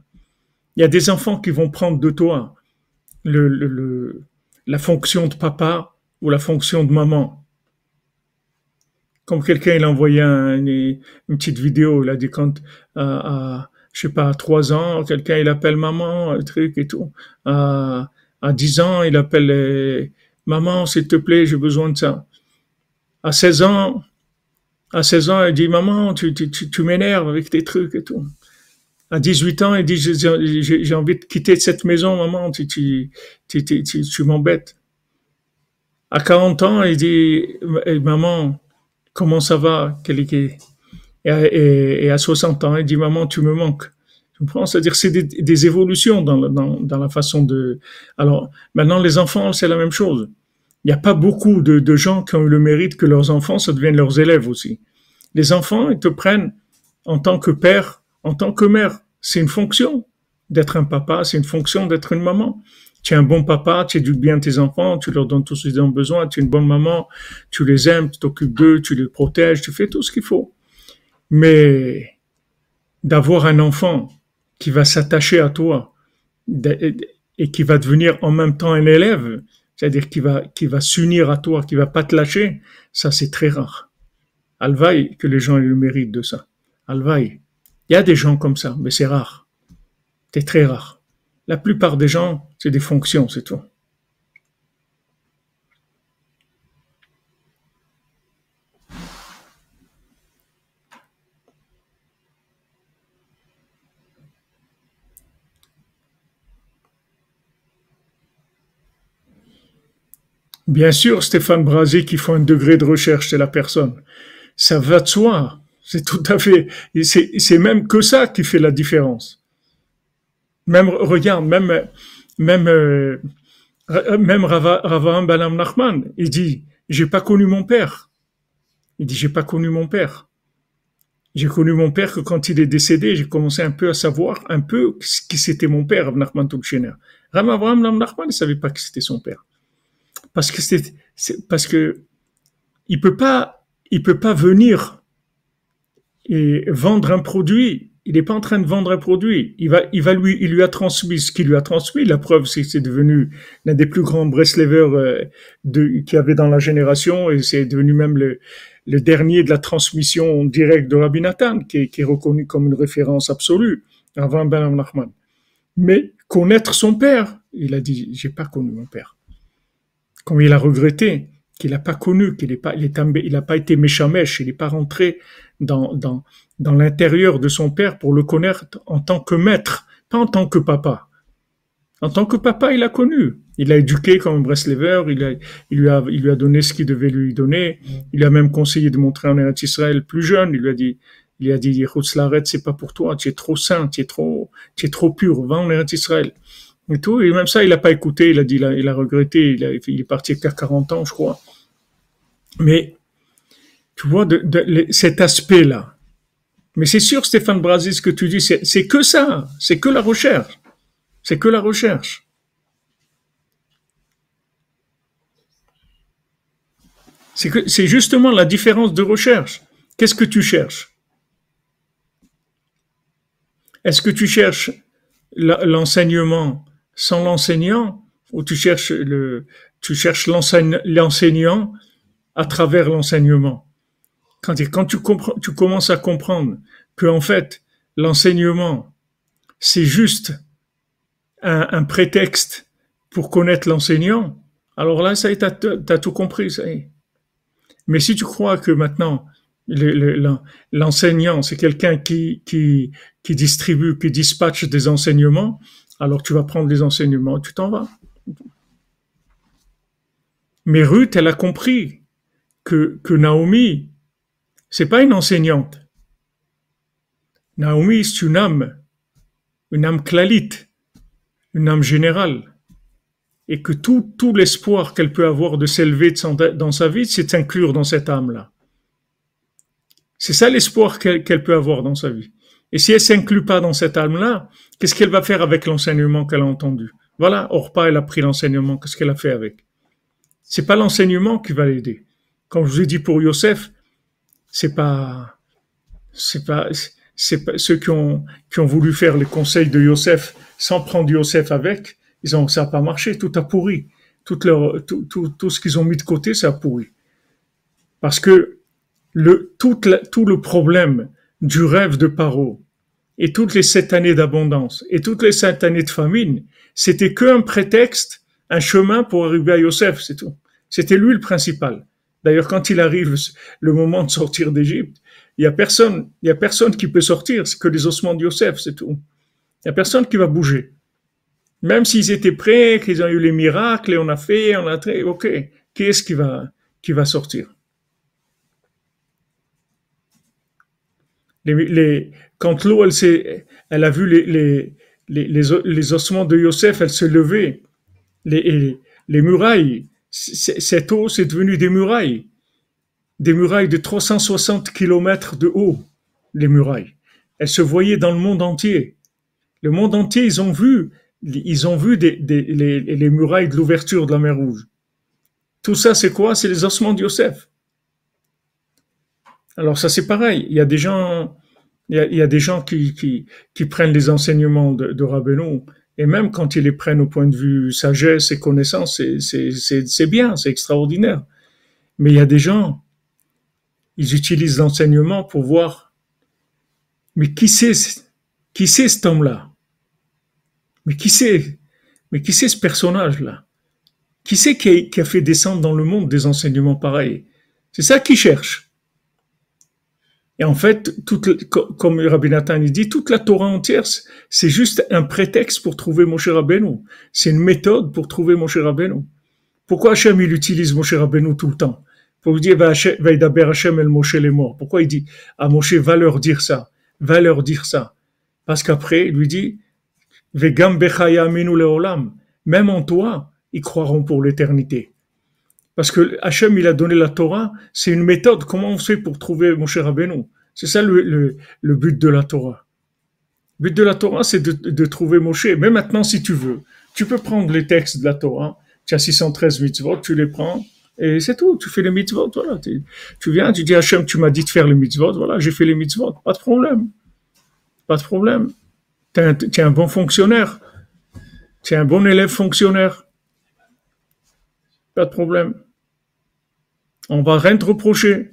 Il y a des enfants qui vont prendre de toi le, le, la fonction de papa ou la fonction de maman. Comme quelqu'un, il a envoyé une, petite vidéo, il a dit quand, à, je sais pas, à 3 ans, quelqu'un, il appelle maman, un truc et tout. À, à 10 ans, il appelle euh, maman, s'il te plaît, j'ai besoin de ça. À 16 ans, à 16 ans, il dit maman, tu, tu, tu, m'énerves avec tes trucs et tout. À 18 ans, il dit j'ai envie de quitter cette maison, maman, tu, tu, tu, tu, tu m'embêtes. À 40 ans, il dit maman, comment ça va et, et, et, à 60 ans, il dit maman, tu me manques. C'est-à-dire c'est des, évolutions dans, dans, dans, la façon de. Alors maintenant les enfants c'est la même chose. Il n'y a pas beaucoup de, de, gens qui ont eu le mérite que leurs enfants ça deviennent leurs élèves aussi. Les enfants ils te prennent en tant que père, en tant que mère. C'est une fonction d'être un papa, c'est une fonction d'être une maman. Tu es un bon papa, tu éduques bien tes enfants, tu leur donnes tout ce qu'ils ont besoin, tu es une bonne maman, tu les aimes, tu t'occupes d'eux, tu les protèges, tu fais tout ce qu'il faut. Mais d'avoir un enfant qui va s'attacher à toi et qui va devenir en même temps un élève, c'est-à-dire qui va, qui va s'unir à toi, qui va pas te lâcher, ça c'est très rare. Alvaï, que les gens aient le mérite de ça. Alvaï. Il y a des gens comme ça, mais c'est rare. C'est très rare. La plupart des gens, c'est des fonctions, c'est tout. Bien sûr, Stéphane Brasier, qui faut un degré de recherche chez la personne. Ça va de soi. C'est tout à fait, c'est même que ça qui fait la différence. Même, regarde, même, même, euh, même Rava, Balam Nachman, il dit, j'ai pas connu mon père. Il dit, j'ai pas connu mon père. J'ai connu mon père que quand il est décédé, j'ai commencé un peu à savoir un peu qui c'était mon père, Nachman Tubchener. Ram Avraham Nachman, ne savait pas qui c'était son père parce que c'est parce que il peut pas il peut pas venir et vendre un produit. Il n'est pas en train de vendre un produit. Il va, il va lui, il lui a transmis ce qu'il lui a transmis. La preuve, c'est que c'est devenu l'un des plus grands Breslevers euh, de, qu'il y avait dans la génération et c'est devenu même le, le dernier de la transmission directe de Rabbi Nathan, qui est, qui est reconnu comme une référence absolue avant Ben Nachman. Mais connaître son père, il a dit, j'ai pas connu mon père comme il a regretté qu'il n'a pas connu, qu'il n'a pas, il il pas été méchamèche, il n'est pas rentré dans, dans, l'intérieur de son père pour le connaître en tant que maître, pas en tant que papa. En tant que papa, il a connu. Il l'a éduqué comme Breslever, il, a, il, lui a, il lui a donné ce qu'il devait lui donner. Il lui a même conseillé de montrer en Eretz Israël plus jeune. Il lui a dit, il a dit, c'est pas pour toi, tu es trop saint, tu es trop, tu trop pur, va en Eretz Israël et tout. Et même ça, il n'a pas écouté, il a dit, il a, regretté, il, il, est parti qu'à 40 ans, je crois. Mais, tu vois, cet aspect-là. Mais c'est sûr, Stéphane Brasis, ce que tu dis, c'est que ça, c'est que la recherche. C'est que la recherche. C'est justement la différence de recherche. Qu'est-ce que tu cherches? Est-ce que tu cherches l'enseignement sans l'enseignant, ou tu cherches le, tu cherches l'enseignant à travers l'enseignement. Quand, quand tu comprends, tu commences à comprendre que en fait l'enseignement c'est juste un, prétexte pour connaître l'enseignant, alors là ça y est, t'as, as tout compris, ça y est. Mais si tu crois que maintenant l'enseignant c'est quelqu'un qui, qui qui distribue, qui dispatche des enseignements, alors tu vas prendre les enseignements, tu t'en vas. Mais Ruth, elle a compris que, que Naomi, c'est pas une enseignante. Naomi, c'est une âme, une âme clalite, une âme générale. Et que tout, tout l'espoir qu'elle peut avoir de s'élever dans sa vie, c'est d'inclure dans cette âme-là. C'est ça l'espoir qu'elle peut avoir dans sa vie. Et si elle s'inclut pas dans cette âme-là, qu'est-ce qu'elle va faire avec l'enseignement qu'elle a entendu? Voilà, Orpa, elle a pris l'enseignement, qu'est-ce qu'elle a fait avec? C'est pas l'enseignement qui va l'aider. Comme je vous ai dit pour Yosef, c'est pas, c'est pas, c'est pas ceux qui ont qui ont voulu faire les conseils de Yosef sans prendre Yosef avec, ils ont ça n'a pas marché, tout a pourri, tout leur tout, tout, tout ce qu'ils ont mis de côté, ça a pourri. Parce que le tout, tout le problème du rêve de Paro et toutes les sept années d'abondance et toutes les sept années de famine, c'était qu'un prétexte, un chemin pour arriver à Yosef, c'est tout. C'était lui le principal. D'ailleurs, quand il arrive le moment de sortir d'Égypte, il y a personne, il y a personne qui peut sortir, c'est que les ossements de Yosef, c'est tout. Il y a personne qui va bouger. Même s'ils étaient prêts, qu'ils ont eu les miracles, et on a fait, on a fait, ok, qui est-ce qui va, qui va sortir? Les, quand l'eau, elle, a vu les, les, les, les, ossements de Yosef, elle se levait. Les, les murailles, cette eau, c'est devenu des murailles. Des murailles de 360 kilomètres de haut, les murailles. Elles se voyaient dans le monde entier. Le monde entier, ils ont vu, ils ont vu les, les murailles de l'ouverture de la mer Rouge. Tout ça, c'est quoi? C'est les ossements de Yosef. Alors ça, c'est pareil. Il y a des gens, il y a, des gens qui, prennent les enseignements de, de et même quand ils les prennent au point de vue sagesse et connaissance, c'est bien, c'est extraordinaire. Mais il y a des gens, ils utilisent l'enseignement pour voir, mais qui c'est, qui c'est cet homme-là? Mais qui c'est, mais qui c'est ce personnage-là? Qui c'est qui qui a fait descendre dans le monde des enseignements pareils? C'est ça qu'ils cherchent. Et en fait, toute, comme Rabbi Nathan dit, toute la Torah entière, c'est juste un prétexte pour trouver Moshe Rabbeinu. C'est une méthode pour trouver Moshe Rabbeinu. Pourquoi Hachem, il utilise Moshe Rabbeinu tout le temps? Pour dire, va Hachem el Moshe les morts. Pourquoi il dit, à Moshe, va leur dire ça, va leur dire ça? Parce qu'après, il lui dit, Vegam aminu leolam. Même en toi, ils croiront pour l'éternité. Parce que Hachem, il a donné la Torah, c'est une méthode. Comment on fait pour trouver mon cher C'est ça le, le, but de la Torah. Le but de la Torah, c'est de, de, trouver Moshe. Mais maintenant, si tu veux, tu peux prendre les textes de la Torah. Tu as 613 mitzvot, tu les prends. Et c'est tout, tu fais les mitzvot, voilà. Tu viens, tu dis Hachem, tu m'as dit de faire les mitzvot, voilà, j'ai fait les mitzvot, pas de problème. Pas de problème. Tu es, un bon fonctionnaire. Tu es un bon élève fonctionnaire. Pas de problème. On va rien te reprocher.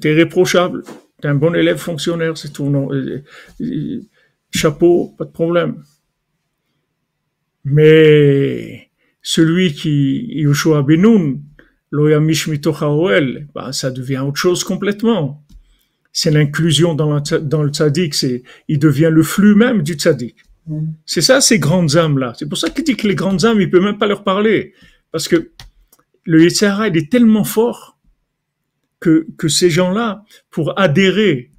T'es réprochable. T'es un bon élève fonctionnaire, c'est tout. Non. Chapeau, pas de problème. Mais celui qui, Yoshua Benoun, Loyamish Mitochaoel, bah, ça devient autre chose complètement. C'est l'inclusion dans, le, dans le tzaddik, c'est, il devient le flux même du tzaddik. Mm. C'est ça, ces grandes âmes-là. C'est pour ça qu'il dit que les grandes âmes, il peut même pas leur parler. Parce que le Yetzirah, est tellement fort que, que ces gens-là, pour adhérer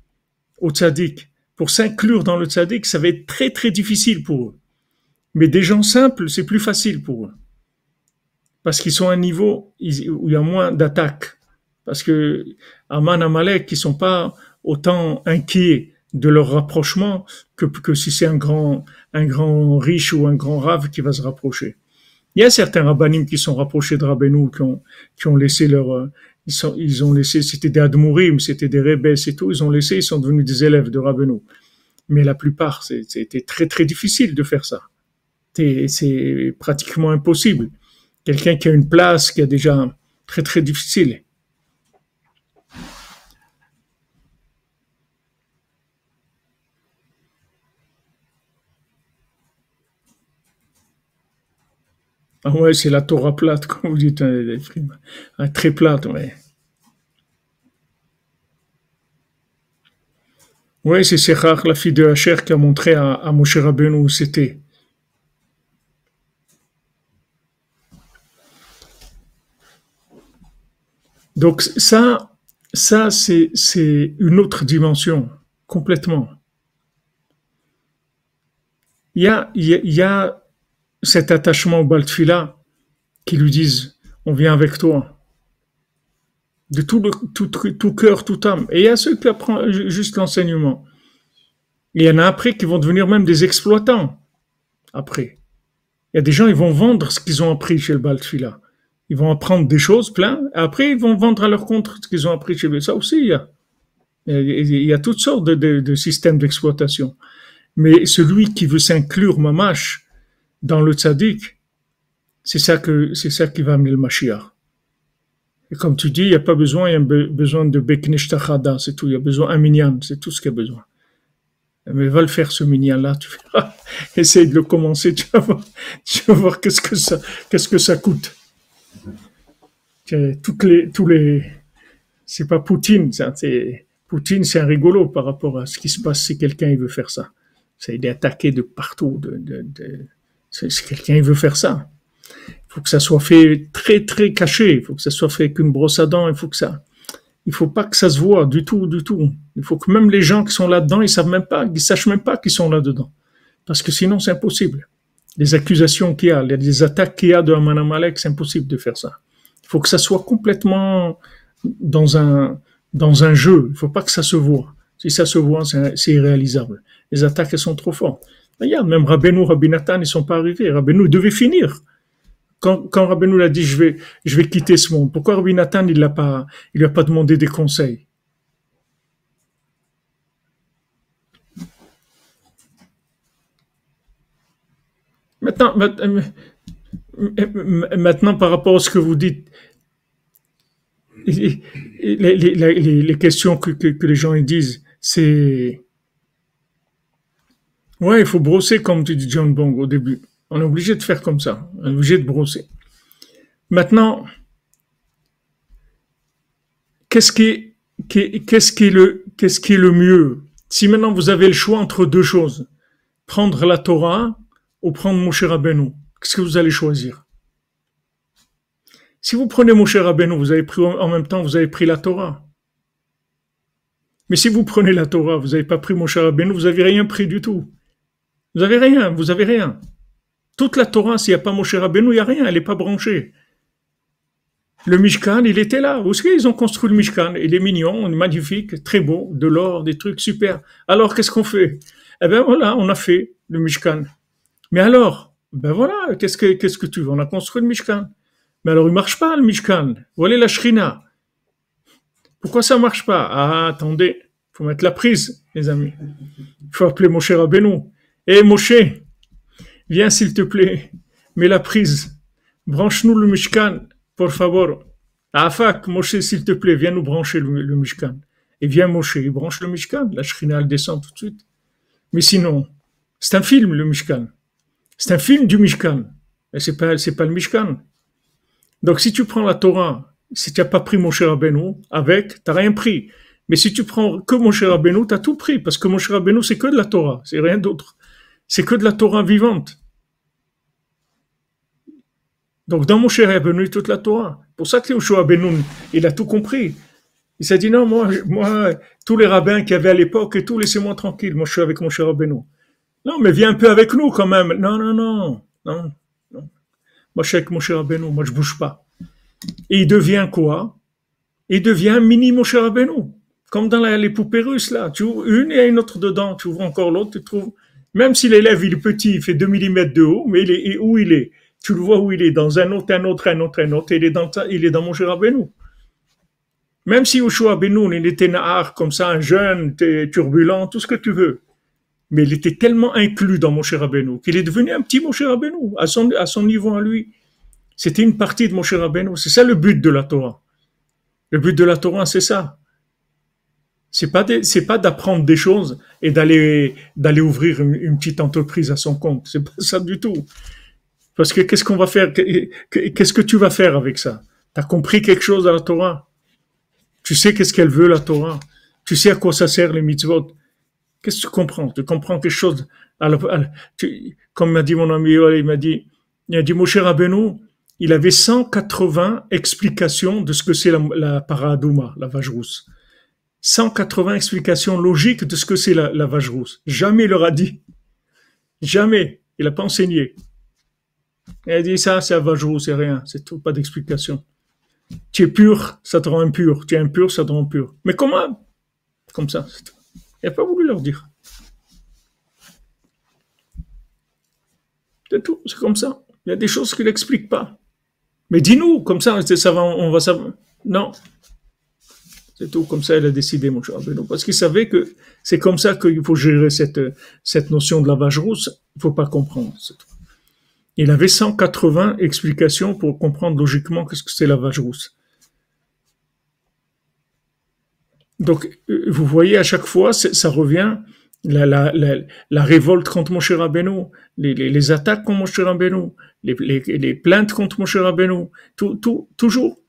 au tzaddik, pour s'inclure dans le tzaddik, ça va être très très difficile pour eux. Mais des gens simples, c'est plus facile pour eux. Parce qu'ils sont à un niveau où il y a moins d'attaques. Parce que Aman Amalek, ils sont pas autant inquiets de leur rapprochement que, que si c'est un grand, un grand riche ou un grand rave qui va se rapprocher. Il y a certains rabbinim qui sont rapprochés de Rabbeinu, qui ont, qui ont laissé leur, euh, ils, sont, ils ont laissé, c'était des admourim, c'était des rebelles et tout, ils ont laissé, ils sont devenus des élèves de Rabbeinu. Mais la plupart, c'était très très difficile de faire ça. C'est pratiquement impossible. Quelqu'un qui a une place, qui a déjà très très difficile. Ah ouais, c'est la Torah plate, comme vous dites, hein, très plate, ouais. Oui, c'est Sechach, la fille de Hacher, qui a montré à, à Moshe Rabbeinu où c'était. Donc ça, ça c'est, une autre dimension, complètement. Il y a cet attachement au Baltfila, qui lui disent on vient avec toi, de tout, le, tout, tout cœur, toute âme. Et il y a ceux qui apprennent juste l'enseignement. il y en a après qui vont devenir même des exploitants. Après. Il y a des gens, ils vont vendre ce qu'ils ont appris chez le Baltfila. Ils vont apprendre des choses plein. Après, ils vont vendre à leur compte ce qu'ils ont appris chez eux. Ça aussi, il y a. Il y a toutes sortes de, de, de systèmes d'exploitation. Mais celui qui veut s'inclure mamash dans le tzaddik, c'est ça que c'est ça qui va amener le Mashiach. Et comme tu dis, il n'y a pas besoin, il y a besoin de Beknishtachada, c'est tout. Il y a besoin d'un minyan, c'est tout ce qu'il y a besoin. Mais va le faire ce minyan-là, tu verras. Essaye de le commencer, tu vas voir, tu vas voir qu'est-ce que ça, qu'est-ce que ça coûte. Toutes les, tous les, c'est pas Poutine, ça, c'est, Poutine, c'est un rigolo par rapport à ce qui se passe si quelqu'un il veut faire ça. C'est il est attaqué de partout. De, de, de si quelqu'un veut faire ça, il faut que ça soit fait très très caché. Il faut que ça soit fait avec une brosse à dents. Il faut que ça, il faut pas que ça se voit du tout, du tout. Il faut que même les gens qui sont là-dedans, ils savent même pas, ils sachent même pas qu'ils sont là-dedans, parce que sinon c'est impossible. Les accusations qu'il y a, les attaques qu'il y a de Aman Amalek, c'est impossible de faire ça. Il faut que ça soit complètement dans un dans un jeu. Il faut pas que ça se voit. Si ça se voit, c'est irréalisable. Les attaques, elles sont trop fortes. Regarde, même Rabbeinu, Rabbi Nathan, ils sont pas arrivés. Rabbeinu devait finir. Quand, quand Rabbeinu l'a dit, je vais, quitter ce monde. Pourquoi Rabbi Nathan, pas, lui a pas demandé des conseils? Maintenant, par rapport à ce que vous dites, les, questions que, les gens disent, c'est ouais, il faut brosser comme tu dis John Bong au début. On est obligé de faire comme ça, on est obligé de brosser. Maintenant, qu'est-ce qui, qu'est-ce qui est le, qu'est-ce qui est le mieux? Si maintenant vous avez le choix entre deux choses, prendre la Torah ou prendre Moshe Rabbeinu, qu'est-ce que vous allez choisir? Si vous prenez Moshe Rabbeinu, vous avez pris en même temps, vous avez pris la Torah. Mais si vous prenez la Torah, vous n'avez pas pris Moshe Rabbeinu, vous n'avez rien pris du tout. Vous avez rien, vous avez rien. Toute la Torah, s'il n'y a pas Moshe Rabbeinu, il n'y a rien, elle n'est pas branchée. Le Mishkan, il était là. Où est-ce qu'ils ont construit le Mishkan Il est mignon, magnifique, très beau, de l'or, des trucs super. Alors, qu'est-ce qu'on fait? Eh bien, voilà, on a fait le Mishkan. Mais alors, ben voilà, qu'est-ce que, tu veux? On a construit le Mishkan. Mais alors, il marche pas, le Mishkan. Voilà la Shrina. Pourquoi ça marche pas? Ah, attendez, faut mettre la prise, les amis. Il faut appeler Moshe Rabbeinu. Eh, Moshe, viens s'il te plaît, mets la prise. Branche-nous le Mishkan, por favor. Afak, Moshe, s'il te plaît, viens nous brancher le, Mishkan. Et viens Moshe, il branche le Mishkan. La Shrina, descend tout de suite. Mais sinon, c'est un film, le Mishkan. C'est un film du Mishkan. Mais c'est pas, c'est pas le Mishkan. Donc, si tu prends la Torah, si tu n'as pas pris Moshe Rabbeinu avec, t'as rien pris. Mais si tu prends que Moshe Rabbeinu, t'as tout pris. Parce que Moshe Rabbeinu, c'est que de la Torah. C'est rien d'autre. C'est que de la Torah vivante. Donc, dans Moshe Rabbeinu, toute la Torah. Pour ça que Yoshua Benoun, il a tout compris. Il s'est dit, non, moi, moi, tous les rabbins qu'il y avait à l'époque et tout, laissez-moi tranquille. Moi, je suis avec Moshe Rabbeinu. Non, mais viens un peu avec nous quand même. Non, non, non. Non, non. Moi, je suis avec Moshe Rabbeinu. Moi, je bouge pas. Et il devient quoi? Il devient mini Moshe Rabbeinu. Comme dans les poupées russes, là. Tu ouvres une et une autre dedans. Tu ouvres encore l'autre, tu trouves. Même si l'élève, il est petit, il fait 2 mm de haut, mais il est, où il est? Tu le vois où il est, dans un autre, un autre, un autre, un autre, il est dans, il est dans Rabbeinu. Même si Yoshua Benoun, il était nahar, comme ça, un jeune, turbulent, tout ce que tu veux. Mais il était tellement inclus dans Moshe Rabbeinu qu'il est devenu un petit Moshe Rabbeinu, à son, à niveau à lui. C'était une partie de Moshe Rabbeinu. C'est ça le but de la Torah. Le but de la Torah, c'est ça. C'est pas c'est pas d'apprendre des choses et d'aller d'aller ouvrir une, petite entreprise à son compte. C'est pas ça du tout. Parce que qu'est-ce qu'on va faire? Qu'est-ce que tu vas faire avec ça? T'as compris quelque chose à la Torah? Tu sais qu'est-ce qu'elle veut la Torah? Tu sais à quoi ça sert les mitzvot? Qu'est-ce que tu comprends? Tu comprends quelque chose Comme m'a dit mon ami, il m'a dit, il a dit Moshe Rabbeinu, il avait 180 explications de ce que c'est la, la paradouma, la vache rousse. 180 explications logiques de ce que c'est la, vache rousse. Jamais il leur a dit. Jamais. Il n'a pas enseigné. Il a dit ça, c'est la vache rousse, c'est rien, c'est tout, pas d'explication. Tu es pur, ça te rend impur. Tu es impur, ça te rend pur. Mais comment? Comme ça. Il n'a pas voulu leur dire. C'est tout, c'est comme ça. Il y a des choses qu'il n'explique pas. Mais dis-nous, comme ça, on va savoir. Non. C'est tout, comme ça, elle a décidé, mon cher Rabbeinu. Parce qu'il savait que c'est comme ça qu'il faut gérer cette, cette notion de la vache rousse. Il ne faut pas comprendre. Il avait 180 explications pour comprendre logiquement qu'est-ce que c'est la vache rousse. Donc, euh, vous voyez, à chaque fois, ça revient, la, la, la, révolte contre Moshe Rabbeinu, les, les, les attaques contre Moshe Rabbeinu, les, les plaintes contre Moshe Rabbeinu, tout, tout, toujours,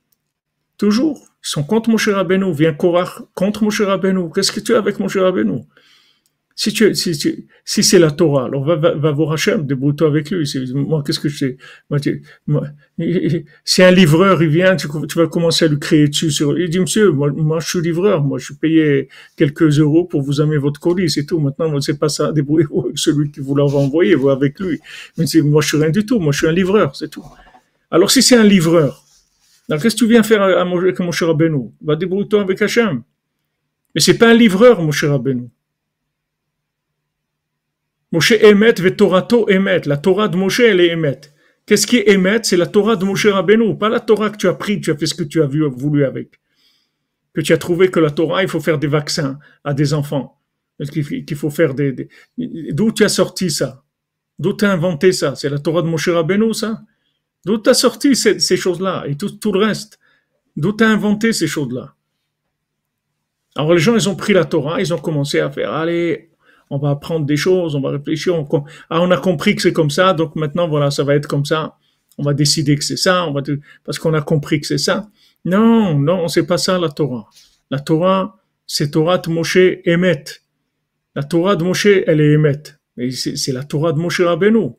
toujours. Ils sont contre Moshe Rabbeinu, vient Korach contre Moshe Rabbeinu. Qu'est-ce que tu as avec Moshe Rabbeinu? Si tu, si tu, si c'est la Torah, alors va, va, voir Hachem, débrouille-toi avec lui. Moi, qu'est-ce que je sais? Si un livreur, il vient, tu, vas commencer à lui créer dessus sur, il dit, monsieur, moi, je suis livreur, moi, je suis payé quelques euros pour vous amener votre colis, c'est tout. Maintenant, c'est pas ça, débrouillez-vous avec celui qui vous l'a envoyé, vous avec lui. Mais moi, je suis rien du tout, moi, je suis un livreur, c'est tout. Alors, si c'est un livreur, alors qu'est-ce que tu viens faire à, avec Moshe Rabbeinu? Va débrouille-toi avec Hachem. Mais c'est pas un livreur, Moshe Rabbeinu. Moshe Emet Torato Emet. La Torah de Moshe, elle est Emet. Qu'est-ce qui est Emet? C'est la Torah de Moshe Rabbeinu, pas la Torah que tu as pris, tu as fait ce que tu as voulu avec. Que tu as trouvé que la Torah, il faut faire des vaccins à des enfants. Qu'il faut faire des... D'où tu as sorti ça? D'où tu as inventé ça? C'est la Torah de Moshe Rabbeinu, ça? D'où tu as sorti ces, ces choses-là et tout, tout, le reste? D'où tu as inventé ces choses-là? Alors les gens, ils ont pris la Torah, ils ont commencé à faire, allez, on va apprendre des choses, on va réfléchir, on, ah, on a compris que c'est comme ça, donc maintenant, voilà, ça va être comme ça. On va décider que c'est ça, on va, parce qu'on a compris que c'est ça. Non, non, c'est pas ça la Torah. La Torah, c'est Torah de Moshe Emet. La Torah de Moshe, elle est Emet. C'est la Torah de Moshe Rabbeinu.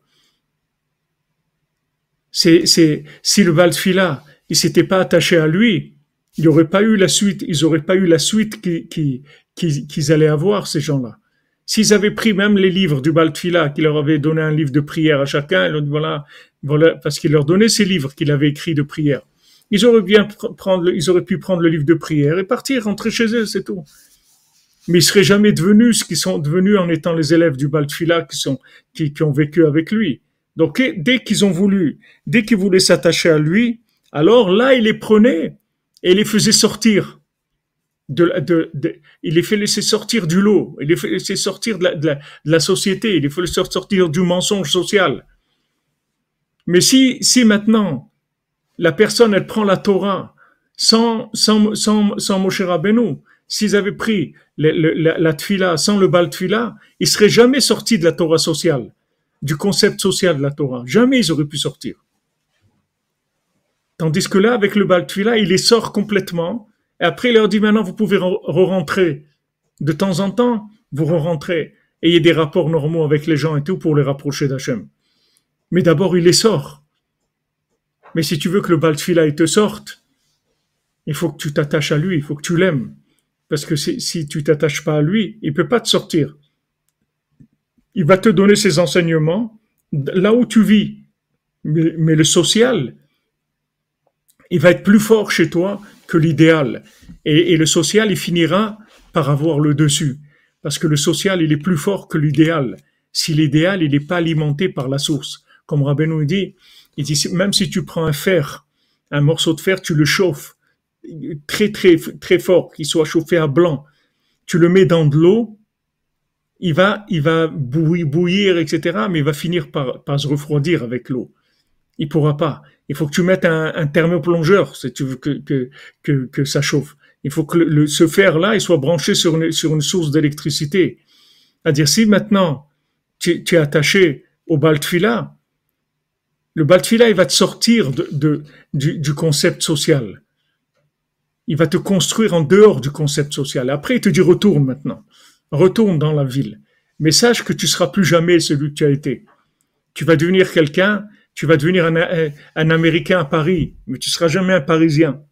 C'est, le Valfila, il s'était pas attaché à lui, il n'y aurait pas eu la suite, ils auraient pas eu la suite qu'ils qui, qui, qu'ils allaient avoir, ces gens-là. S'ils avaient pris même les livres du Baltfila, qui leur avait donné un livre de prière à chacun, voilà, voilà, parce qu'il leur donnait ces livres qu'il avait écrits de prière. Ils auraient bien prendre, ils auraient pu prendre le livre de prière et partir, rentrer chez eux, c'est tout. Mais ils seraient jamais devenus ce qu'ils sont devenus en étant les élèves du Baltfila qui, qui ont vécu avec lui. Donc, dès qu'ils ont voulu, dès qu'ils voulaient s'attacher à lui, alors là, il les prenait et les faisait sortir de, de, il les fait laisser sortir du lot, il les fait laisser sortir de la, société, il les fait laisser sortir du mensonge social. Mais si, si maintenant la personne elle prend la Torah sans sans sans, sans Moshe Rabbeinu, s'ils avaient pris la, la tfila sans le bal tfila, ils seraient jamais sortis de la Torah sociale, du concept social de la Torah. Jamais ils auraient pu sortir. Tandis que là, avec le bal tfila, il les sort complètement et après, il leur dit maintenant, vous pouvez re-rentrer. De temps en temps, vous re-rentrez. Ayez des rapports normaux avec les gens et tout pour les rapprocher d'Hachem. Mais d'abord, il les sort. Mais si tu veux que le Baltfila il te sorte, il faut que tu t'attaches à lui, il faut que tu l'aimes. Parce que si, si tu t'attaches pas à lui, il peut pas te sortir. Il va te donner ses enseignements là où tu vis. Mais, le social, il va être plus fort chez toi que l'idéal. Et, le social, il finira par avoir le dessus. Parce que le social, il est plus fort que l'idéal. Si l'idéal, il n'est pas alimenté par la source. Comme Rabbeinu dit, il dit, même si tu prends un fer, un morceau de fer, tu le chauffes très, très, très fort, qu'il soit chauffé à blanc. Tu le mets dans de l'eau, il va, il va bouillir, etc., mais il va finir par, par se refroidir avec l'eau. Il pourra pas. Il faut que tu mettes un, un thermoplongeur si tu veux que, que, que, ça chauffe. Il faut que le, ce fer-là, il soit branché sur une, sur une source d'électricité. C'est-à-dire, si maintenant tu, tu, es attaché au baltfila, le baltfila, il va te sortir de, de du, du, concept social. Il va te construire en dehors du concept social. Après, il te dit retourne maintenant. Retourne dans la ville. Mais sache que tu seras plus jamais celui que tu as été. Tu vas devenir quelqu'un tu vas devenir un, Américain à Paris, mais tu seras jamais un Parisien.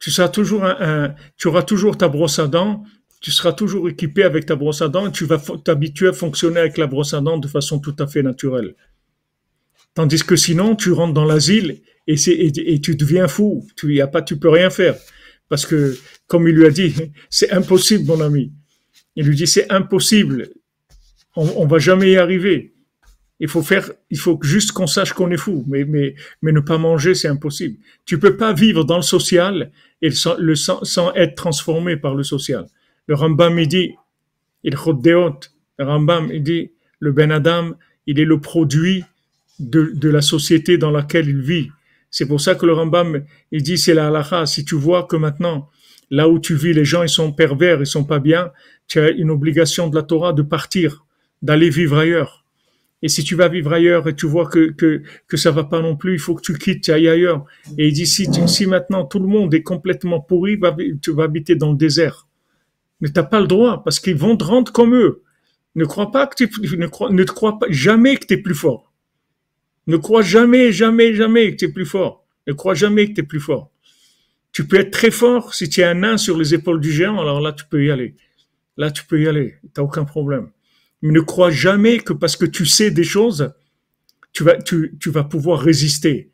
Tu seras toujours un, tu auras toujours ta brosse à dents, tu seras toujours équipé avec ta brosse à dents tu vas t'habituer à fonctionner avec la brosse à dents de façon tout à fait naturelle. Tandis que sinon, tu rentres dans l'asile et, tu deviens fou. Tu y pas, tu peux rien faire. Parce que, comme il lui a dit, c'est impossible, mon ami. Il lui dit, c'est impossible. On, va jamais y arriver. Il faut faire, il faut juste qu'on sache qu'on est fou, mais, mais, ne pas manger, c'est impossible. Tu peux pas vivre dans le social sans, être transformé par le social. Le Rambam, il dit, il le Rambam, il dit, le Ben Adam, il est le produit de la société dans laquelle il vit. C'est pour ça que le Rambam, il dit, c'est la halakha. Si tu vois que maintenant, là où tu vis, les gens, ils sont pervers, ils sont pas bien, tu as une obligation de la Torah de partir, d'aller vivre ailleurs. Et si tu vas vivre ailleurs et tu vois que, que, que ça va pas non plus, il faut que tu quittes, tu ailles ailleurs. Et il dit, si, si maintenant tout le monde est complètement pourri, tu vas habiter dans le désert. Mais t'as pas le droit, parce qu'ils vont te rendre comme eux. Ne crois pas que tu, ne crois, ne crois pas, jamais que tu es plus fort. Ne crois jamais, jamais, jamais que tu es plus fort. Ne crois jamais que tu es plus fort. Tu peux être très fort si tu as un nain sur les épaules du géant, alors là tu peux y aller. Là tu peux y aller, t'as aucun problème. Mais ne crois jamais que parce que tu sais des choses, tu vas, tu, tu vas pouvoir résister.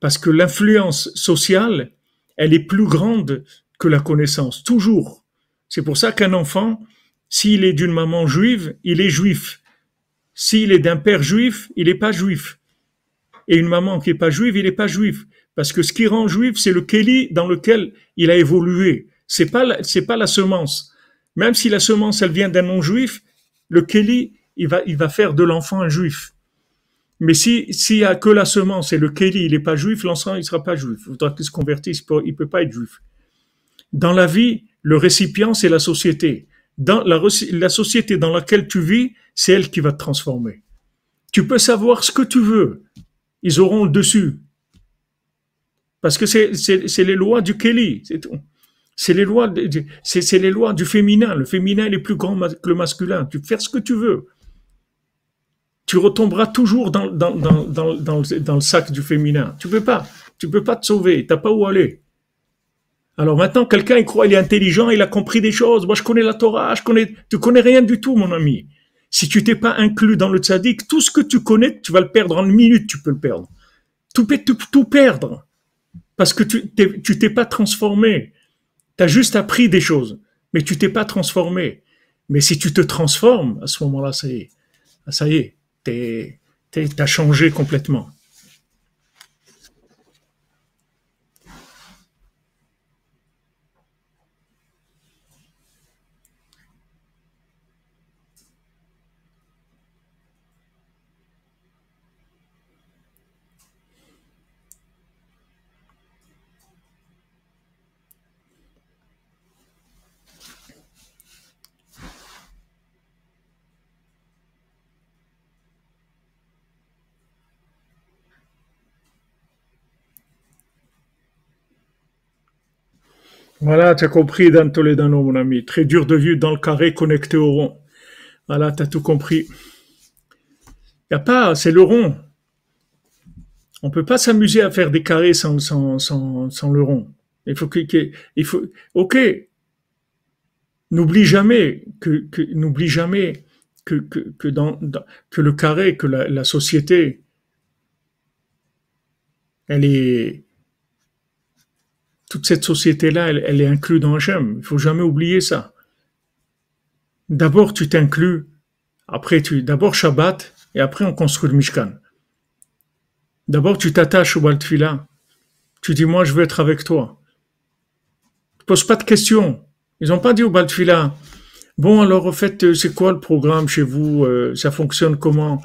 Parce que l'influence sociale, elle est plus grande que la connaissance, toujours. C'est pour ça qu'un enfant, s'il est d'une maman juive, il est juif. S'il est d'un père juif, il n'est pas juif. Et une maman qui n'est pas juive, il n'est pas juif. Parce que ce qui rend juif, c'est le Kéli dans lequel il a évolué. C'est pas, c'est pas la semence. Même si la semence, elle vient d'un non-juif, le Kéli, il va, il va faire de l'enfant un juif. Mais si, s'il y a que la semence et le Kéli, il n'est pas juif, l'enfant, il sera pas juif. Il faudra qu'il se convertisse, il peut pas être juif. Dans la vie, le récipient, c'est la société dans la, la société dans laquelle tu vis, c'est elle qui va te transformer. Tu peux savoir ce que tu veux. Ils auront le dessus. Parce que c'est, les lois du Kelly, c'est tout. C'est les lois, c'est, les lois du féminin. Le féminin est plus grand que le masculin. Tu faire ce que tu veux. Tu retomberas toujours dans, dans, dans, dans, dans, le, dans le sac du féminin. Tu peux pas. Tu peux pas te sauver. T'as pas où aller. Alors maintenant, quelqu'un, il croit, il est intelligent, il a compris des choses. Moi, je connais la Torah, je connais, tu connais rien du tout, mon ami. Si tu t'es pas inclus dans le tzaddik, tout ce que tu connais, tu vas le perdre en une minute, tu peux le perdre. Tout, tout, tout perdre. Parce que tu t'es, pas transformé. Tu as juste appris des choses, mais tu t'es pas transformé. Mais si tu te transformes, à ce moment-là, ça y est. Ça y est. T'as changé complètement. Voilà, tu as compris Dan Toledano, mon ami. Très dur de vue dans le carré connecté au rond. Voilà, tu as tout compris. Il a pas, c'est le rond. On peut pas s'amuser à faire des carrés sans, sans, sans, sans le rond. Il faut que, il faut, ok. N'oublie jamais que, que n'oublie jamais que, que, que que le carré, que la, la société, elle est, toute cette société-là, elle, est inclue dans Hachem. Il faut jamais oublier ça. D'abord, tu t'inclus. Après, tu, d'abord Shabbat, et après, on construit le Mishkan. D'abord, tu t'attaches au Baltfila. Tu dis, moi, je veux être avec toi. Tu poses pas de questions. Ils n'ont pas dit au Baltfila, bon, alors, en fait, c'est quoi le programme chez vous? Euh, ça fonctionne comment?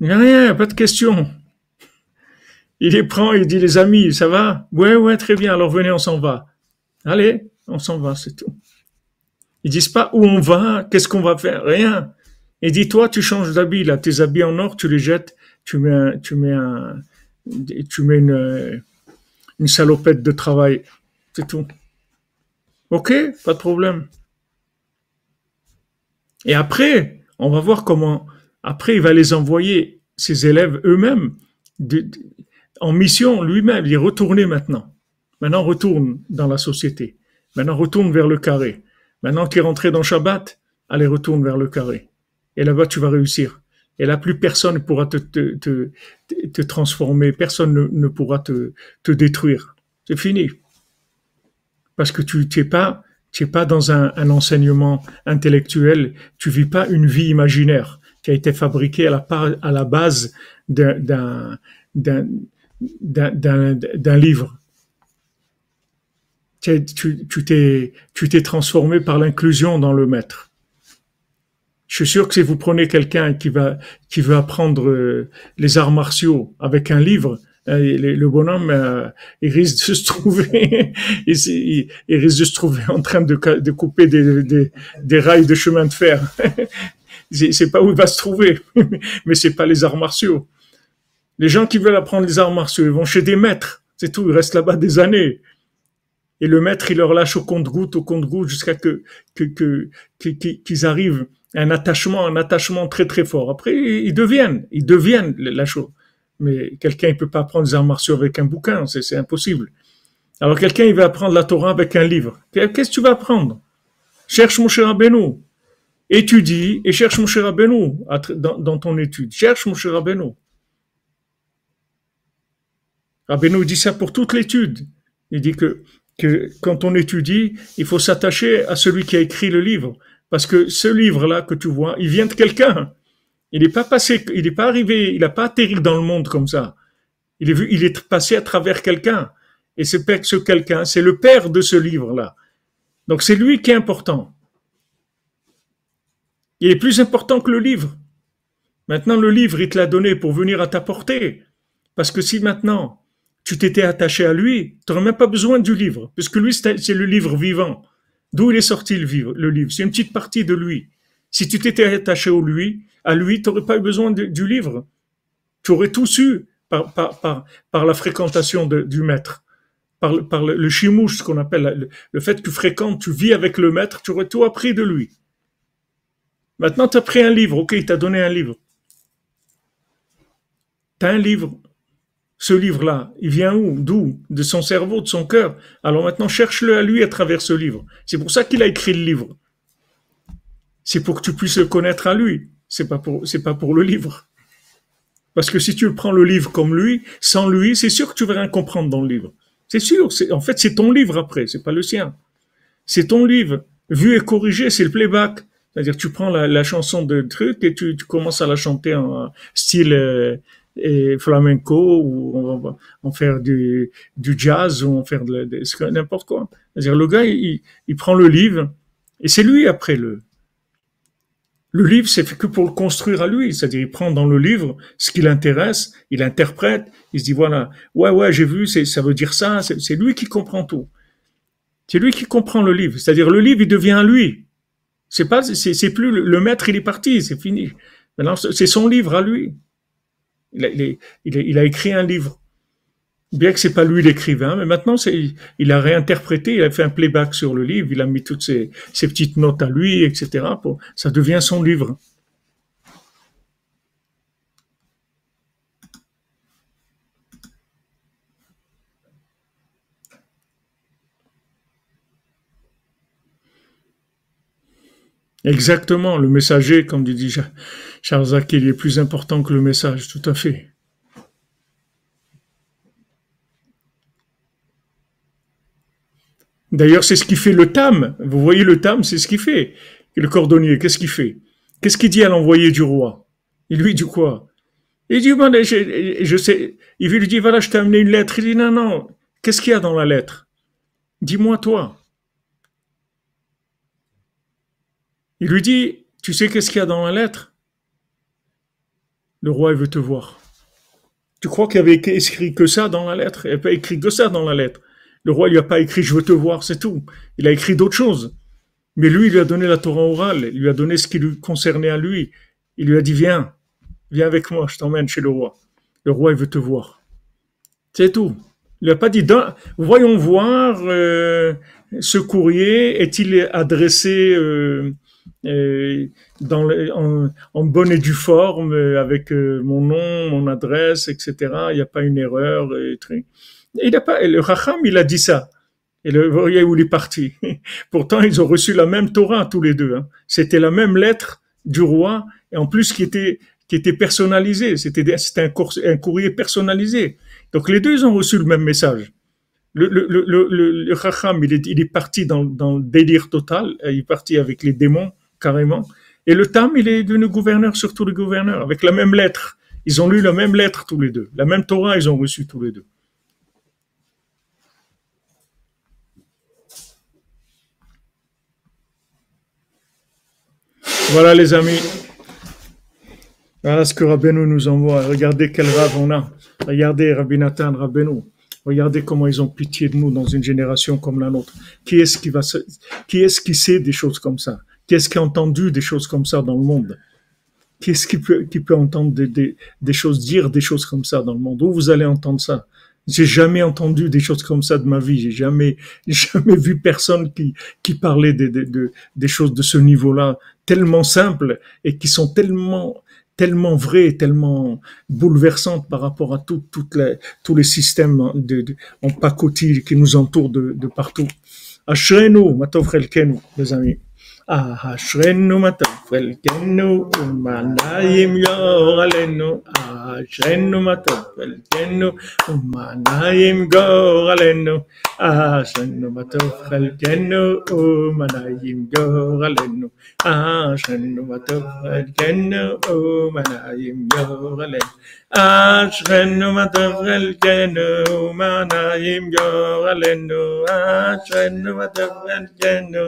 Il n'y a rien, pas de questions. Il les prend, il dit les amis, ça va? Ouais, ouais, très bien, alors venez, on s'en va. Allez, on s'en va, c'est tout. Ils disent pas où on va, qu'est-ce qu'on va faire, rien. Et dis toi, tu changes d'habit, là, tes habits en or, tu les jettes, tu mets tu mets une salopette de travail, c'est tout. Ok, pas de problème. Et après, on va voir comment, après, il va les envoyer, ses élèves eux-mêmes, en mission lui-même, il est retourné maintenant. Maintenant, retourne dans la société. Maintenant, retourne vers le carré. Maintenant qu'il est rentré dans Shabbat, allez, retourne vers le carré. Et là-bas, tu vas réussir. Et là, plus personne ne pourra te, te, te, transformer, personne ne, pourra te, te détruire. C'est fini. Parce que tu n'es pas, tu es pas dans un, un enseignement intellectuel, tu vis pas une vie imaginaire. qui a été fabriqué à la, à la base d'un livre. Tu t'es tu t'es transformé par l'inclusion dans le maître. Je suis sûr que si vous prenez quelqu'un qui va qui veut apprendre euh, les arts martiaux avec un livre, euh, le bonhomme, euh, il risque de se trouver, il, risque de se trouver en train de, de couper des, des, des, rails de chemin de fer. c'est pas où il va se trouver, mais c'est pas les arts martiaux. Les gens qui veulent apprendre les arts martiaux, ils vont chez des maîtres, c'est tout, ils restent là-bas des années. Et le maître, il leur lâche au compte-goutte, au compte-goutte, jusqu'à que qu'ils que, qu'ils arrivent à un attachement, un attachement très très fort. Après, ils deviennent, ils deviennent la chose. Mais quelqu'un, il peut pas apprendre les arts martiaux avec un bouquin, c'est impossible. Alors quelqu'un, il va apprendre la Torah avec un livre. Qu'est-ce que tu vas apprendre? Cherche mon cher Abeno. Étudie et cherche mon cher Abeno dans, dans ton étude. Cherche mon cher Abeno. Abeno dit ça pour toute l'étude. Il dit que, que quand on étudie, il faut s'attacher à celui qui a écrit le livre. Parce que ce livre-là que tu vois, il vient de quelqu'un. Il n'est pas passé, il n'est pas arrivé, il n'a pas atterri dans le monde comme ça. Il est vu, il est passé à travers quelqu'un. Et ce, ce quelqu'un, c'est le père de ce livre-là. Donc c'est lui qui est important. Il est plus important que le livre. Maintenant, le livre, il te l'a donné pour venir à ta portée. Parce que si maintenant, tu t'étais attaché à lui, tu n'aurais même pas besoin du livre. Puisque lui, c'est le livre vivant. D'où il est sorti le, livre, le. C'est une petite partie de lui. Si tu t'étais attaché au lui, à lui, tu n'aurais pas eu besoin du livre. Tu aurais tout su par, la fréquentation du maître, par, par le, chimouche, ce qu'on appelle le, fait que tu fréquentes, tu vis avec le maître, tu aurais tout appris de lui. Maintenant, tu as pris un livre, ok, il t'a donné un livre. Tu as un livre. Ce livre-là, il vient où? D'où? De son cerveau, de son cœur. Alors maintenant, cherche-le à lui à travers ce livre. C'est pour ça qu'il a écrit le livre. C'est pour que tu puisses le connaître à lui c'est pas pour, c'est pas pour le livre. Parce que si tu prends le livre comme lui, sans lui, c'est sûr que tu vas rien comprendre dans le livre. C'est sûr. En fait, c'est ton livre après, c'est pas le sien. C'est ton livre. Vu et corrigé, c'est le playback. C'est-à-dire, tu prends la, chanson de truc et tu, commences à la chanter en style euh, et flamenco ou on va en faire du, du jazz ou on faire de, n'importe quoi. C'est-à-dire, le gars, il, il prend le livre et c'est lui après le, le livre, c'est fait que pour le construire à lui. C'est-à-dire, il prend dans le livre ce qui l'intéresse, il interprète, il se dit, voilà, ouais, ouais, j'ai vu, ça veut dire ça, c'est lui qui comprend tout. C'est lui qui comprend le livre. C'est-à-dire, le livre, il devient lui. C'est pas, c'est plus le, maître, il est parti, c'est fini. Maintenant, c'est son livre à lui. Il, a écrit un livre bien que c'est pas lui l'écrivain, mais maintenant il a réinterprété, il a fait un playback sur le livre, il a mis toutes ses, petites notes à lui, etc. Ça devient son livre. Exactement, le messager, comme dit Charles Zach, il est plus important que le message, tout à fait. D'ailleurs, c'est ce qui fait le tam. Vous voyez le tam, c'est ce qu'il fait. Le cordonnier, qu'est-ce qu'il fait? Qu'est-ce qu'il dit à l'envoyé du roi? Il lui dit quoi? Il dit, je, je, sais. Il lui dit, voilà, je t'ai amené une lettre. Il dit, non, non. Qu'est-ce qu'il y a dans la lettre? Dis-moi toi. Il lui dit, tu sais qu'est-ce qu'il y a dans la lettre? Le roi, veut te voir. Tu crois qu'il avait écrit que ça dans la lettre? Il n'y avait pas écrit que ça dans la lettre. Le roi lui a pas écrit je veux te voir, c'est tout. Il a écrit d'autres choses. Mais lui, il lui a donné la Torah orale, il lui a donné ce qui lui concernait à lui. Il lui a dit viens, viens avec moi, je t'emmène chez le roi. Le roi, il veut te voir. C'est tout. Il n'a pas dit voyons voir euh, ce courrier est-il adressé euh, euh, dans en, bonne et due forme avec mon nom, mon adresse, etc. Il n'y a pas une erreur. Et, il a pas, le Racham, il a dit ça. Et le, voyez où il est parti. Pourtant, ils ont reçu la même Torah tous les deux. Hein. C'était la même lettre du roi, et en plus qui était qui était personnalisé. C'était c'était un, un, courrier personnalisé. Donc les deux ont reçu le même message. Le le le le, le il est parti dans le délire total. Il est parti avec les démons carrément. Et le Tam, il est devenu gouverneur sur tous les gouverneurs, avec la même lettre. Ils ont lu la même lettre tous les deux. La même Torah, ils ont reçu tous les deux. Voilà les amis. Voilà ce que Rabbeinu nous envoie. Regardez quel rave on a. Regardez Rabbi Nathan, Rabbeinu. Regardez comment ils ont pitié de nous dans une génération comme la nôtre. Qui est-ce qui va, qui est-ce qui sait des choses comme ça? Qui est-ce qui a entendu des choses comme ça dans le monde? Qui est-ce qui peut, qui peut entendre des, des, choses, dire des choses comme ça dans le monde? Où vous allez entendre ça? J'ai jamais entendu des choses comme ça de ma vie. J'ai jamais, jamais vu personne qui, qui parlait des, des, des choses de ce niveau-là, tellement simples et qui sont tellement, tellement vraies, tellement bouleversantes par rapport à tout, toutes les, tous les systèmes de, en pacotille qui nous entourent de, de partout. Ashrenu, matov les amis. אשרנו מה טוב חלקנו ומה נעים גור עלינו. אשרנו מה טוב חלקנו ומה נעים גור עלינו. אשרנו מה טוב חלקנו ומה נעים גור עלינו. אשרנו מה טוב חלקנו ומה נעים גור עלינו. אשרנו מה טוב חלקנו ומה נעים גור עלינו. אשרנו מה טוב חלקנו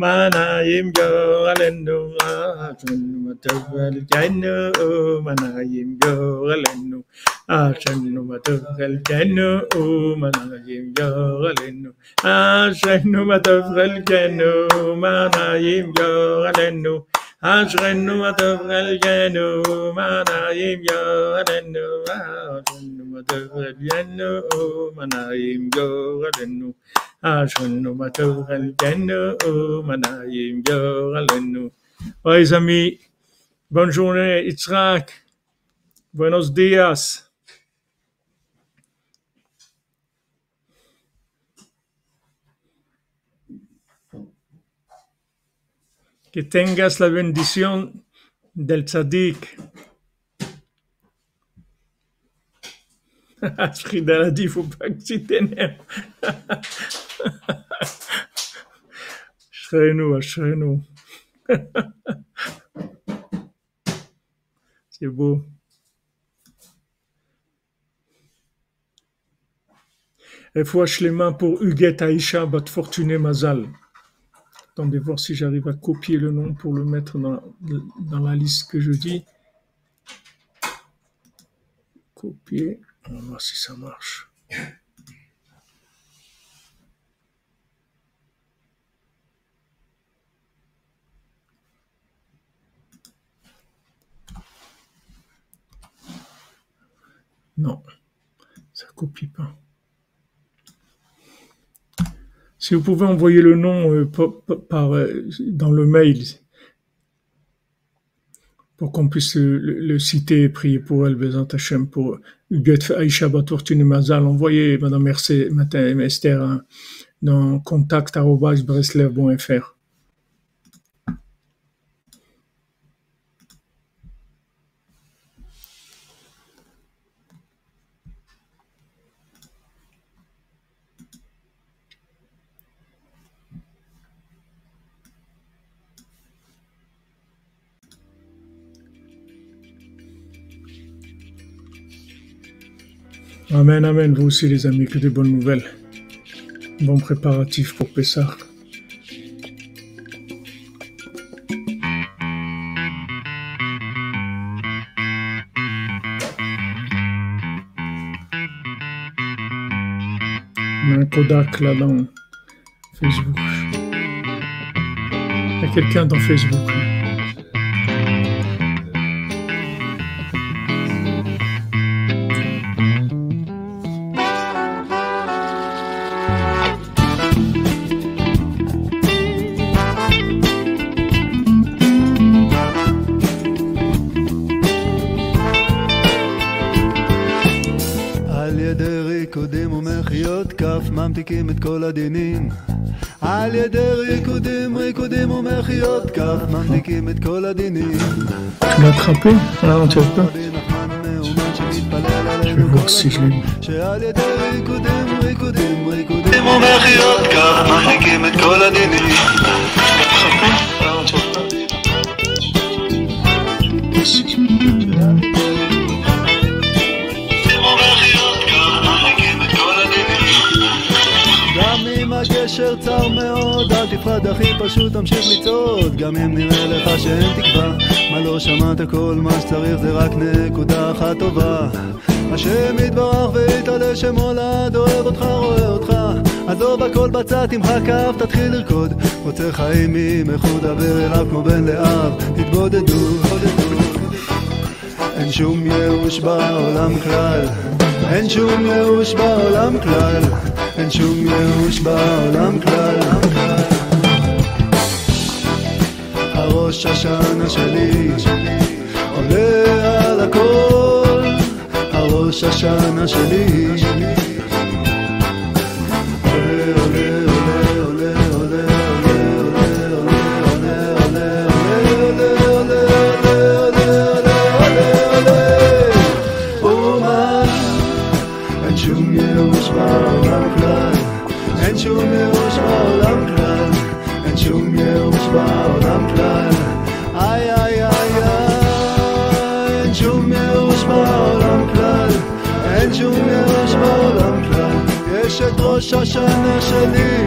manayim go alenu ashanu matagal janu manayim go alenu ashanu matagal janu manayim go alenu ashanu matagal janu manayim go alenu ashanu matagal janu manayim go alenu ashanu matagal janu manayim go alenu yoralenu. les amis, bonne Itzrak. Buenos días. Que tengas la bendición del tzadik. Frida a dit, que tu. Ashrenu, Ashrenu. C'est beau. Les mains pour Huguette Aïcha Bat Fortuné Mazal. Attendez voir si j'arrive à copier le nom pour le mettre dans, dans la liste que je dis. Copier. On va voir si ça marche. Non, ça copie pas. Si vous pouvez envoyer le nom euh, par, euh, dans le mail pour qu'on puisse le, citer et prier pour elle, Bézant pour Huguette Aïcha Batortune Mazal, envoyez Madame Esther hein, dans contact.breslev.fr. Amen, amen. Vous aussi, les amis, que de bonnes nouvelles. Bon préparatif pour Pessah. un Kodak là dans Facebook. Il y a quelqu'un dans Facebook. ממתיקים את כל הדינים. על ידי ריקודים, ריקודים ומחיות כף ממתיקים את כל הדינים. שעל ידי ריקודים, ריקודים, ריקודים ומחיות כף ממתיקים את כל הדינים אל תפחד אחי, פשוט תמשיך לצעוד. גם אם נראה לך שאין תקווה מה לא שמעת? כל מה שצריך זה רק נקודה אחת טובה. השם יתברך ויתעלה שמולד, אוהב אותך, רואה אותך. עזוב הכל בצד, תמחק כף, תתחיל לרקוד. רוצה חיים עם איכות, דבר אליו כמו בן לאב. תתבודדו, אין שום ייאוש בעולם כלל. אין שום ייאוש בעולם כלל. אין שום ייאוש בעולם כלל הראש השנה שלי. עולה על הכל הראש השנה שלי 傻傻的想你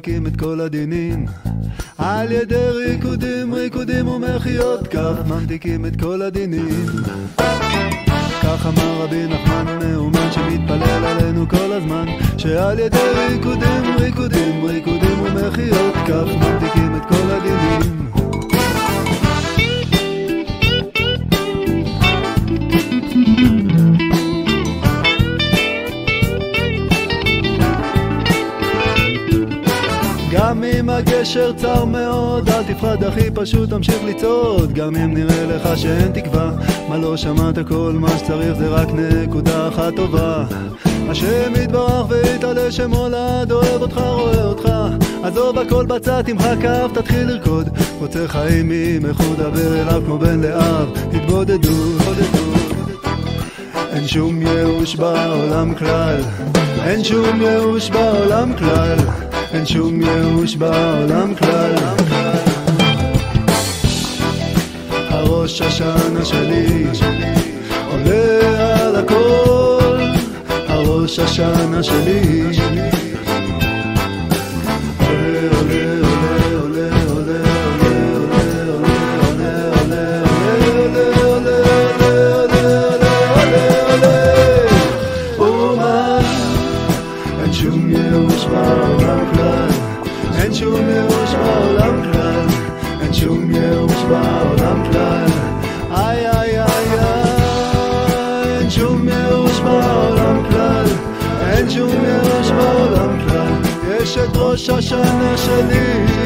ממתיקים את כל הדינים. על ידי ריקודים, ריקודים ומחיאות כף ממתיקים את כל הדינים. כך אמר רבי נחמן מאומן שמתפלל עלינו כל הזמן שעל ידי ריקודים, ריקודים, ריקודים ומחיאות כף ממתיקים את כל הדינים הגשר צר מאוד, אל תפחד אחי, פשוט תמשיך לצעוד. גם אם נראה לך שאין תקווה מה לא שמעת? כל מה שצריך זה רק נקודה אחת טובה. השם יתברך ויתעלה שמולד, אוהב אותך, רואה אותך. עזוב הכל בצד, תמחק כף, תתחיל לרקוד. רוצה חיים עם איכות, דבר אליו כמו בן לאב תתבודדו, תתבודדו אין שום ייאוש בעולם כלל. אין שום ייאוש בעולם כלל אין שום ייאוש בעולם כלל. הראש השנה שלי עולה על הכל, הראש השנה שלי השנה שלי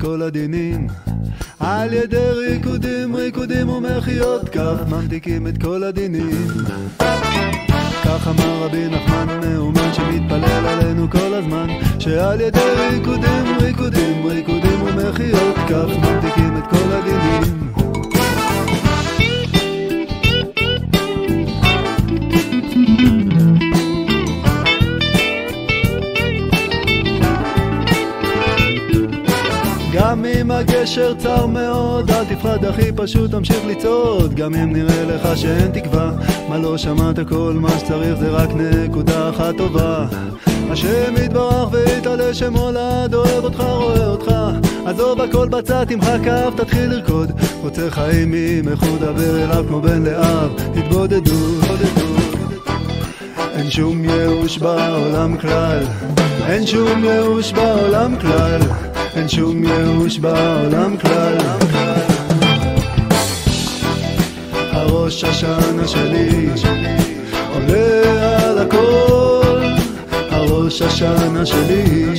כל הדינים. על ידי ריקודים, ריקודים ומחיאות כף ממתיקים את כל הדינים. כך אמר רבי נחמן מאומן שמתפלל עלינו כל הזמן שעל ידי ריקודים, ריקודים, ריקודים ומחיאות כף ממתיקים את כל הדינים הגשר צר מאוד, אל תפחד אחי, פשוט תמשיך לצעוד. גם אם נראה לך שאין תקווה מה לא שמעת? כל מה שצריך זה רק נקודה אחת טובה. השם יתברך ויתעלה שמולד, אוהב אותך, רואה אותך. עזוב הכל בצד, תמחק כף, תתחיל לרקוד. רוצה חיים ממחוד, דבר אליו כמו בן לאב. תתבודדו, אין שום ייאוש בעולם כלל. אין שום ייאוש בעולם כלל אין שום ייאוש בעולם כלל. הראש השנה שלי עולה על הכל. הראש השנה שלי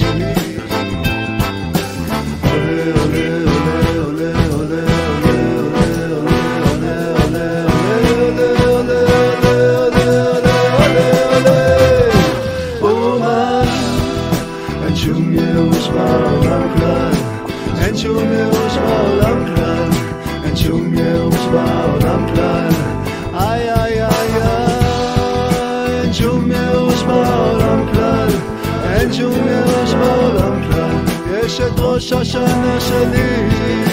ראש השנה שלי